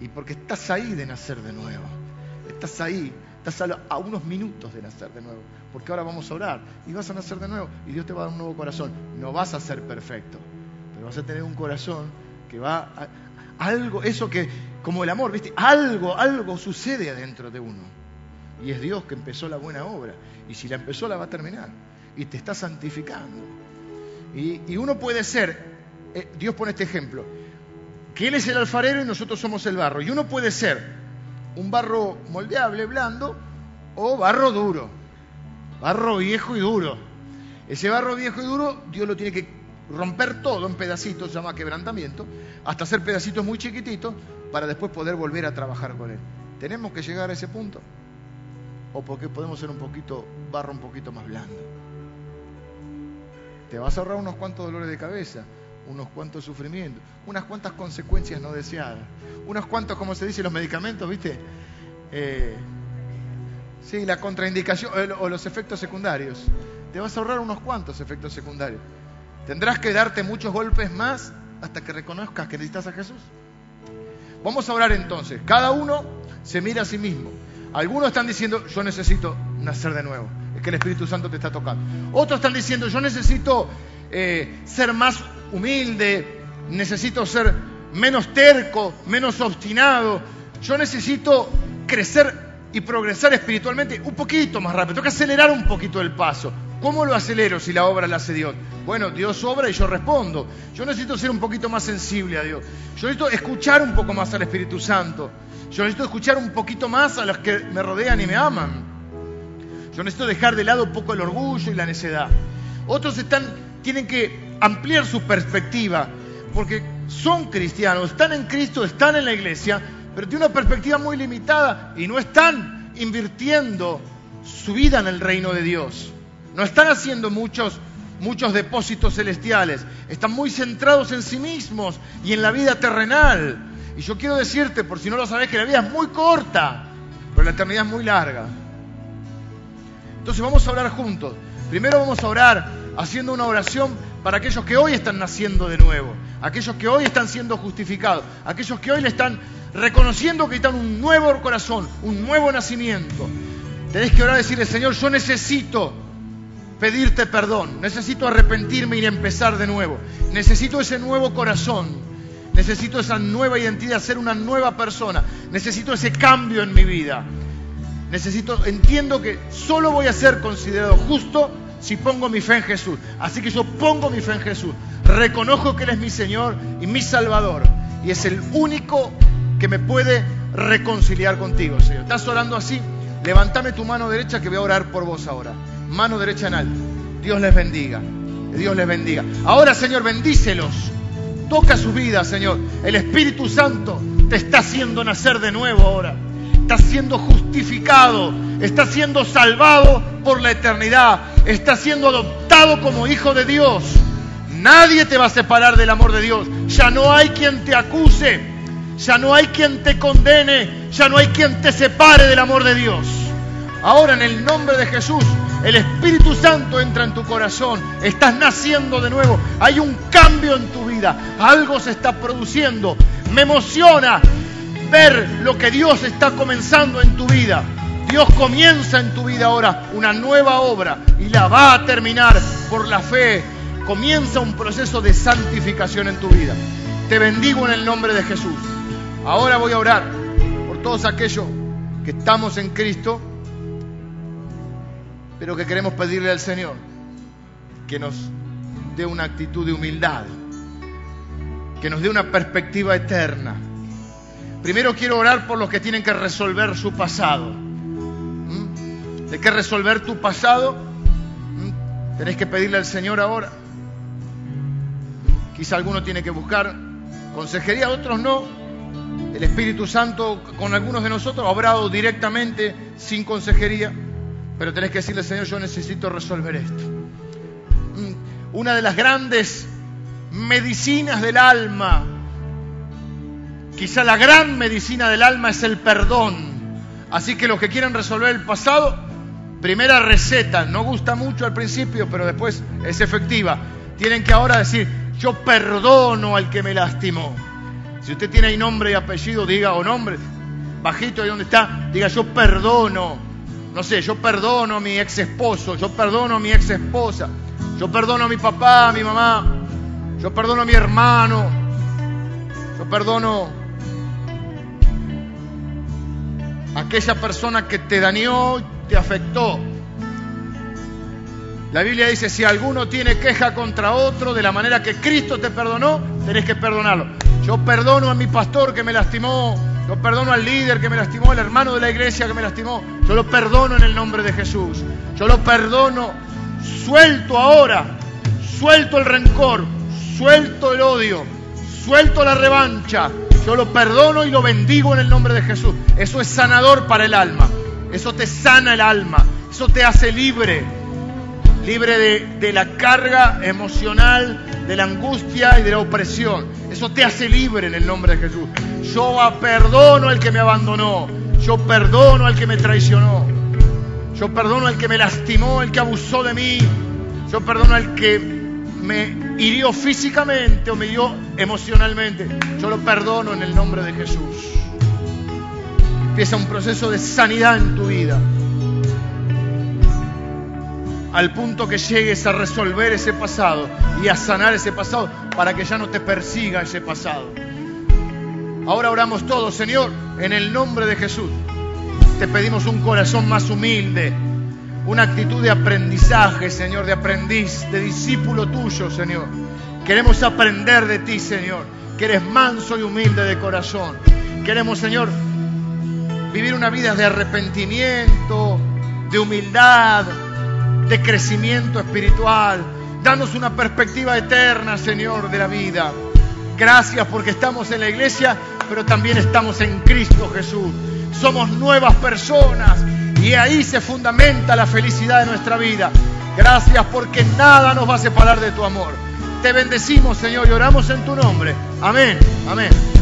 Speaker 1: Y porque estás ahí de nacer de nuevo. Estás ahí Estás a unos minutos de nacer de nuevo, porque ahora vamos a orar y vas a nacer de nuevo y Dios te va a dar un nuevo corazón. No vas a ser perfecto, pero vas a tener un corazón que va algo, eso que, como el amor, ¿viste? Algo, algo sucede adentro de uno. Y es Dios que empezó la buena obra. Y si la empezó, la va a terminar. Y te está santificando. Y, uno puede ser, eh, Dios pone este ejemplo, que Él es el alfarero y nosotros somos el barro. Y uno puede ser un barro moldeable, blando, o barro duro, barro viejo y duro. Ese barro viejo y duro, Dios lo tiene que romper todo en pedacitos, se llama quebrantamiento, hasta hacer pedacitos muy chiquititos para después poder volver a trabajar con él. ¿Tenemos que llegar a ese punto? ¿O porque podemos ser un poquito barro un poquito más blando. Te vas a ahorrar unos cuantos dolores de cabeza, unos cuantos sufrimientos, unas cuantas consecuencias no deseadas, unos cuantos, como se dice, los medicamentos, ¿viste? Eh, sí, la contraindicación o los efectos secundarios. Te vas a ahorrar unos cuantos efectos secundarios. Tendrás que darte muchos golpes más hasta que reconozcas que necesitas a Jesús. Vamos a orar entonces. Cada uno se mira a sí mismo. Algunos están diciendo, yo necesito nacer de nuevo. Es que el Espíritu Santo te está tocando. Otros están diciendo, yo necesito eh, ser más humilde, necesito ser menos terco, menos obstinado. Yo necesito crecer y progresar espiritualmente un poquito más rápido. Tengo que acelerar un poquito el paso. ¿Cómo lo acelero si la obra la hace Dios? Bueno, Dios obra y yo respondo. Yo necesito ser un poquito más sensible a Dios. Yo necesito escuchar un poco más al Espíritu Santo. Yo necesito escuchar un poquito más a los que me rodean y me aman. Yo necesito dejar de lado un poco el orgullo y la necedad. Otros están, tienen que ampliar su perspectiva porque son cristianos, están en Cristo, están en la iglesia, pero tienen una perspectiva muy limitada y no están invirtiendo su vida en el reino de Dios. No están haciendo muchos, muchos depósitos celestiales. Están muy centrados en sí mismos y en la vida terrenal. Y yo quiero decirte, por si no lo sabes, que la vida es muy corta, pero la eternidad es muy larga. Entonces vamos a orar juntos. Primero vamos a orar haciendo una oración para aquellos que hoy están naciendo de nuevo, aquellos que hoy están siendo justificados, aquellos que hoy le están reconociendo que están un nuevo corazón, un nuevo nacimiento. Tenés que orar y decirle, Señor, yo necesito pedirte perdón, necesito arrepentirme y empezar de nuevo. Necesito ese nuevo corazón, necesito esa nueva identidad, ser una nueva persona. Necesito ese cambio en mi vida. Necesito, entiendo que solo voy a ser considerado justo si pongo mi fe en Jesús. Así que yo pongo mi fe en Jesús. Reconozco que Él es mi Señor y mi Salvador. Y es el único que me puede reconciliar contigo, Señor. ¿Estás orando así? Levántame tu mano derecha que voy a orar por vos ahora mano derecha en alto. Dios les bendiga. Dios les bendiga. Ahora, Señor, bendícelos. Toca su vida, Señor. El Espíritu Santo te está haciendo nacer de nuevo ahora. Está siendo justificado. Está siendo salvado por la eternidad. Está siendo adoptado como hijo de Dios. Nadie te va a separar del amor de Dios. Ya no hay quien te acuse. Ya no hay quien te condene. Ya no hay quien te separe del amor de Dios. Ahora en el nombre de Jesús el Espíritu Santo entra en tu corazón, estás naciendo de nuevo, hay un cambio en tu vida, algo se está produciendo. Me emociona ver lo que Dios está comenzando en tu vida. Dios comienza en tu vida ahora una nueva obra y la va a terminar por la fe. Comienza un proceso de santificación en tu vida. Te bendigo en el nombre de Jesús. Ahora voy a orar por todos aquellos que estamos en Cristo pero que queremos pedirle al Señor que nos dé una actitud de humildad, que nos dé una perspectiva eterna. Primero quiero orar por los que tienen que resolver su pasado. ¿Mm? ¿De qué resolver tu pasado? ¿Mm? Tenés que pedirle al Señor ahora. Quizá alguno tiene que buscar consejería, otros no. El Espíritu Santo con algunos de nosotros ha obrado directamente sin consejería. Pero tenés que decirle, Señor, yo necesito resolver esto. Mm, una de las grandes medicinas del alma, quizá la gran medicina del alma es el perdón. Así que los que quieren resolver el pasado, primera receta, no gusta mucho al principio, pero después es efectiva. Tienen que ahora decir, yo perdono al que me lastimó. Si usted tiene ahí nombre y apellido, diga, o nombre, bajito ahí donde está, diga, yo perdono no sé, yo perdono a mi ex esposo, yo perdono a mi ex esposa, yo perdono a mi papá, a mi mamá, yo perdono a mi hermano, yo perdono aquella persona que te dañó, te afectó. La Biblia dice, si alguno tiene queja contra otro de la manera que Cristo te perdonó, tenés que perdonarlo. Yo perdono a mi pastor que me lastimó, yo perdono al líder que me lastimó, al hermano de la iglesia que me lastimó. Yo lo perdono en el nombre de Jesús. Yo lo perdono. Suelto ahora. Suelto el rencor. Suelto el odio. Suelto la revancha. Yo lo perdono y lo bendigo en el nombre de Jesús. Eso es sanador para el alma. Eso te sana el alma. Eso te hace libre, libre de, de la carga emocional, de la angustia y de la opresión. Eso te hace libre en el nombre de Jesús. Yo perdono al que me abandonó. Yo perdono al que me traicionó. Yo perdono al que me lastimó, el que abusó de mí. Yo perdono al que me hirió físicamente o me hirió emocionalmente. Yo lo perdono en el nombre de Jesús. Empieza un proceso de sanidad en tu vida. Al punto que llegues a resolver ese pasado y a sanar ese pasado para que ya no te persiga ese pasado. Ahora oramos todos, Señor, en el nombre de Jesús. Te pedimos un corazón más humilde, una actitud de aprendizaje, Señor, de aprendiz, de discípulo tuyo, Señor. Queremos aprender de ti, Señor, que eres manso y humilde de corazón. Queremos, Señor, vivir una vida de arrepentimiento, de humildad, de crecimiento espiritual. Danos una perspectiva eterna, Señor, de la vida. Gracias porque estamos en la iglesia, pero también estamos en Cristo Jesús. Somos nuevas personas y ahí se fundamenta la felicidad de nuestra vida. Gracias porque nada nos va a separar de tu amor. Te bendecimos, Señor, y oramos en tu nombre. Amén. Amén.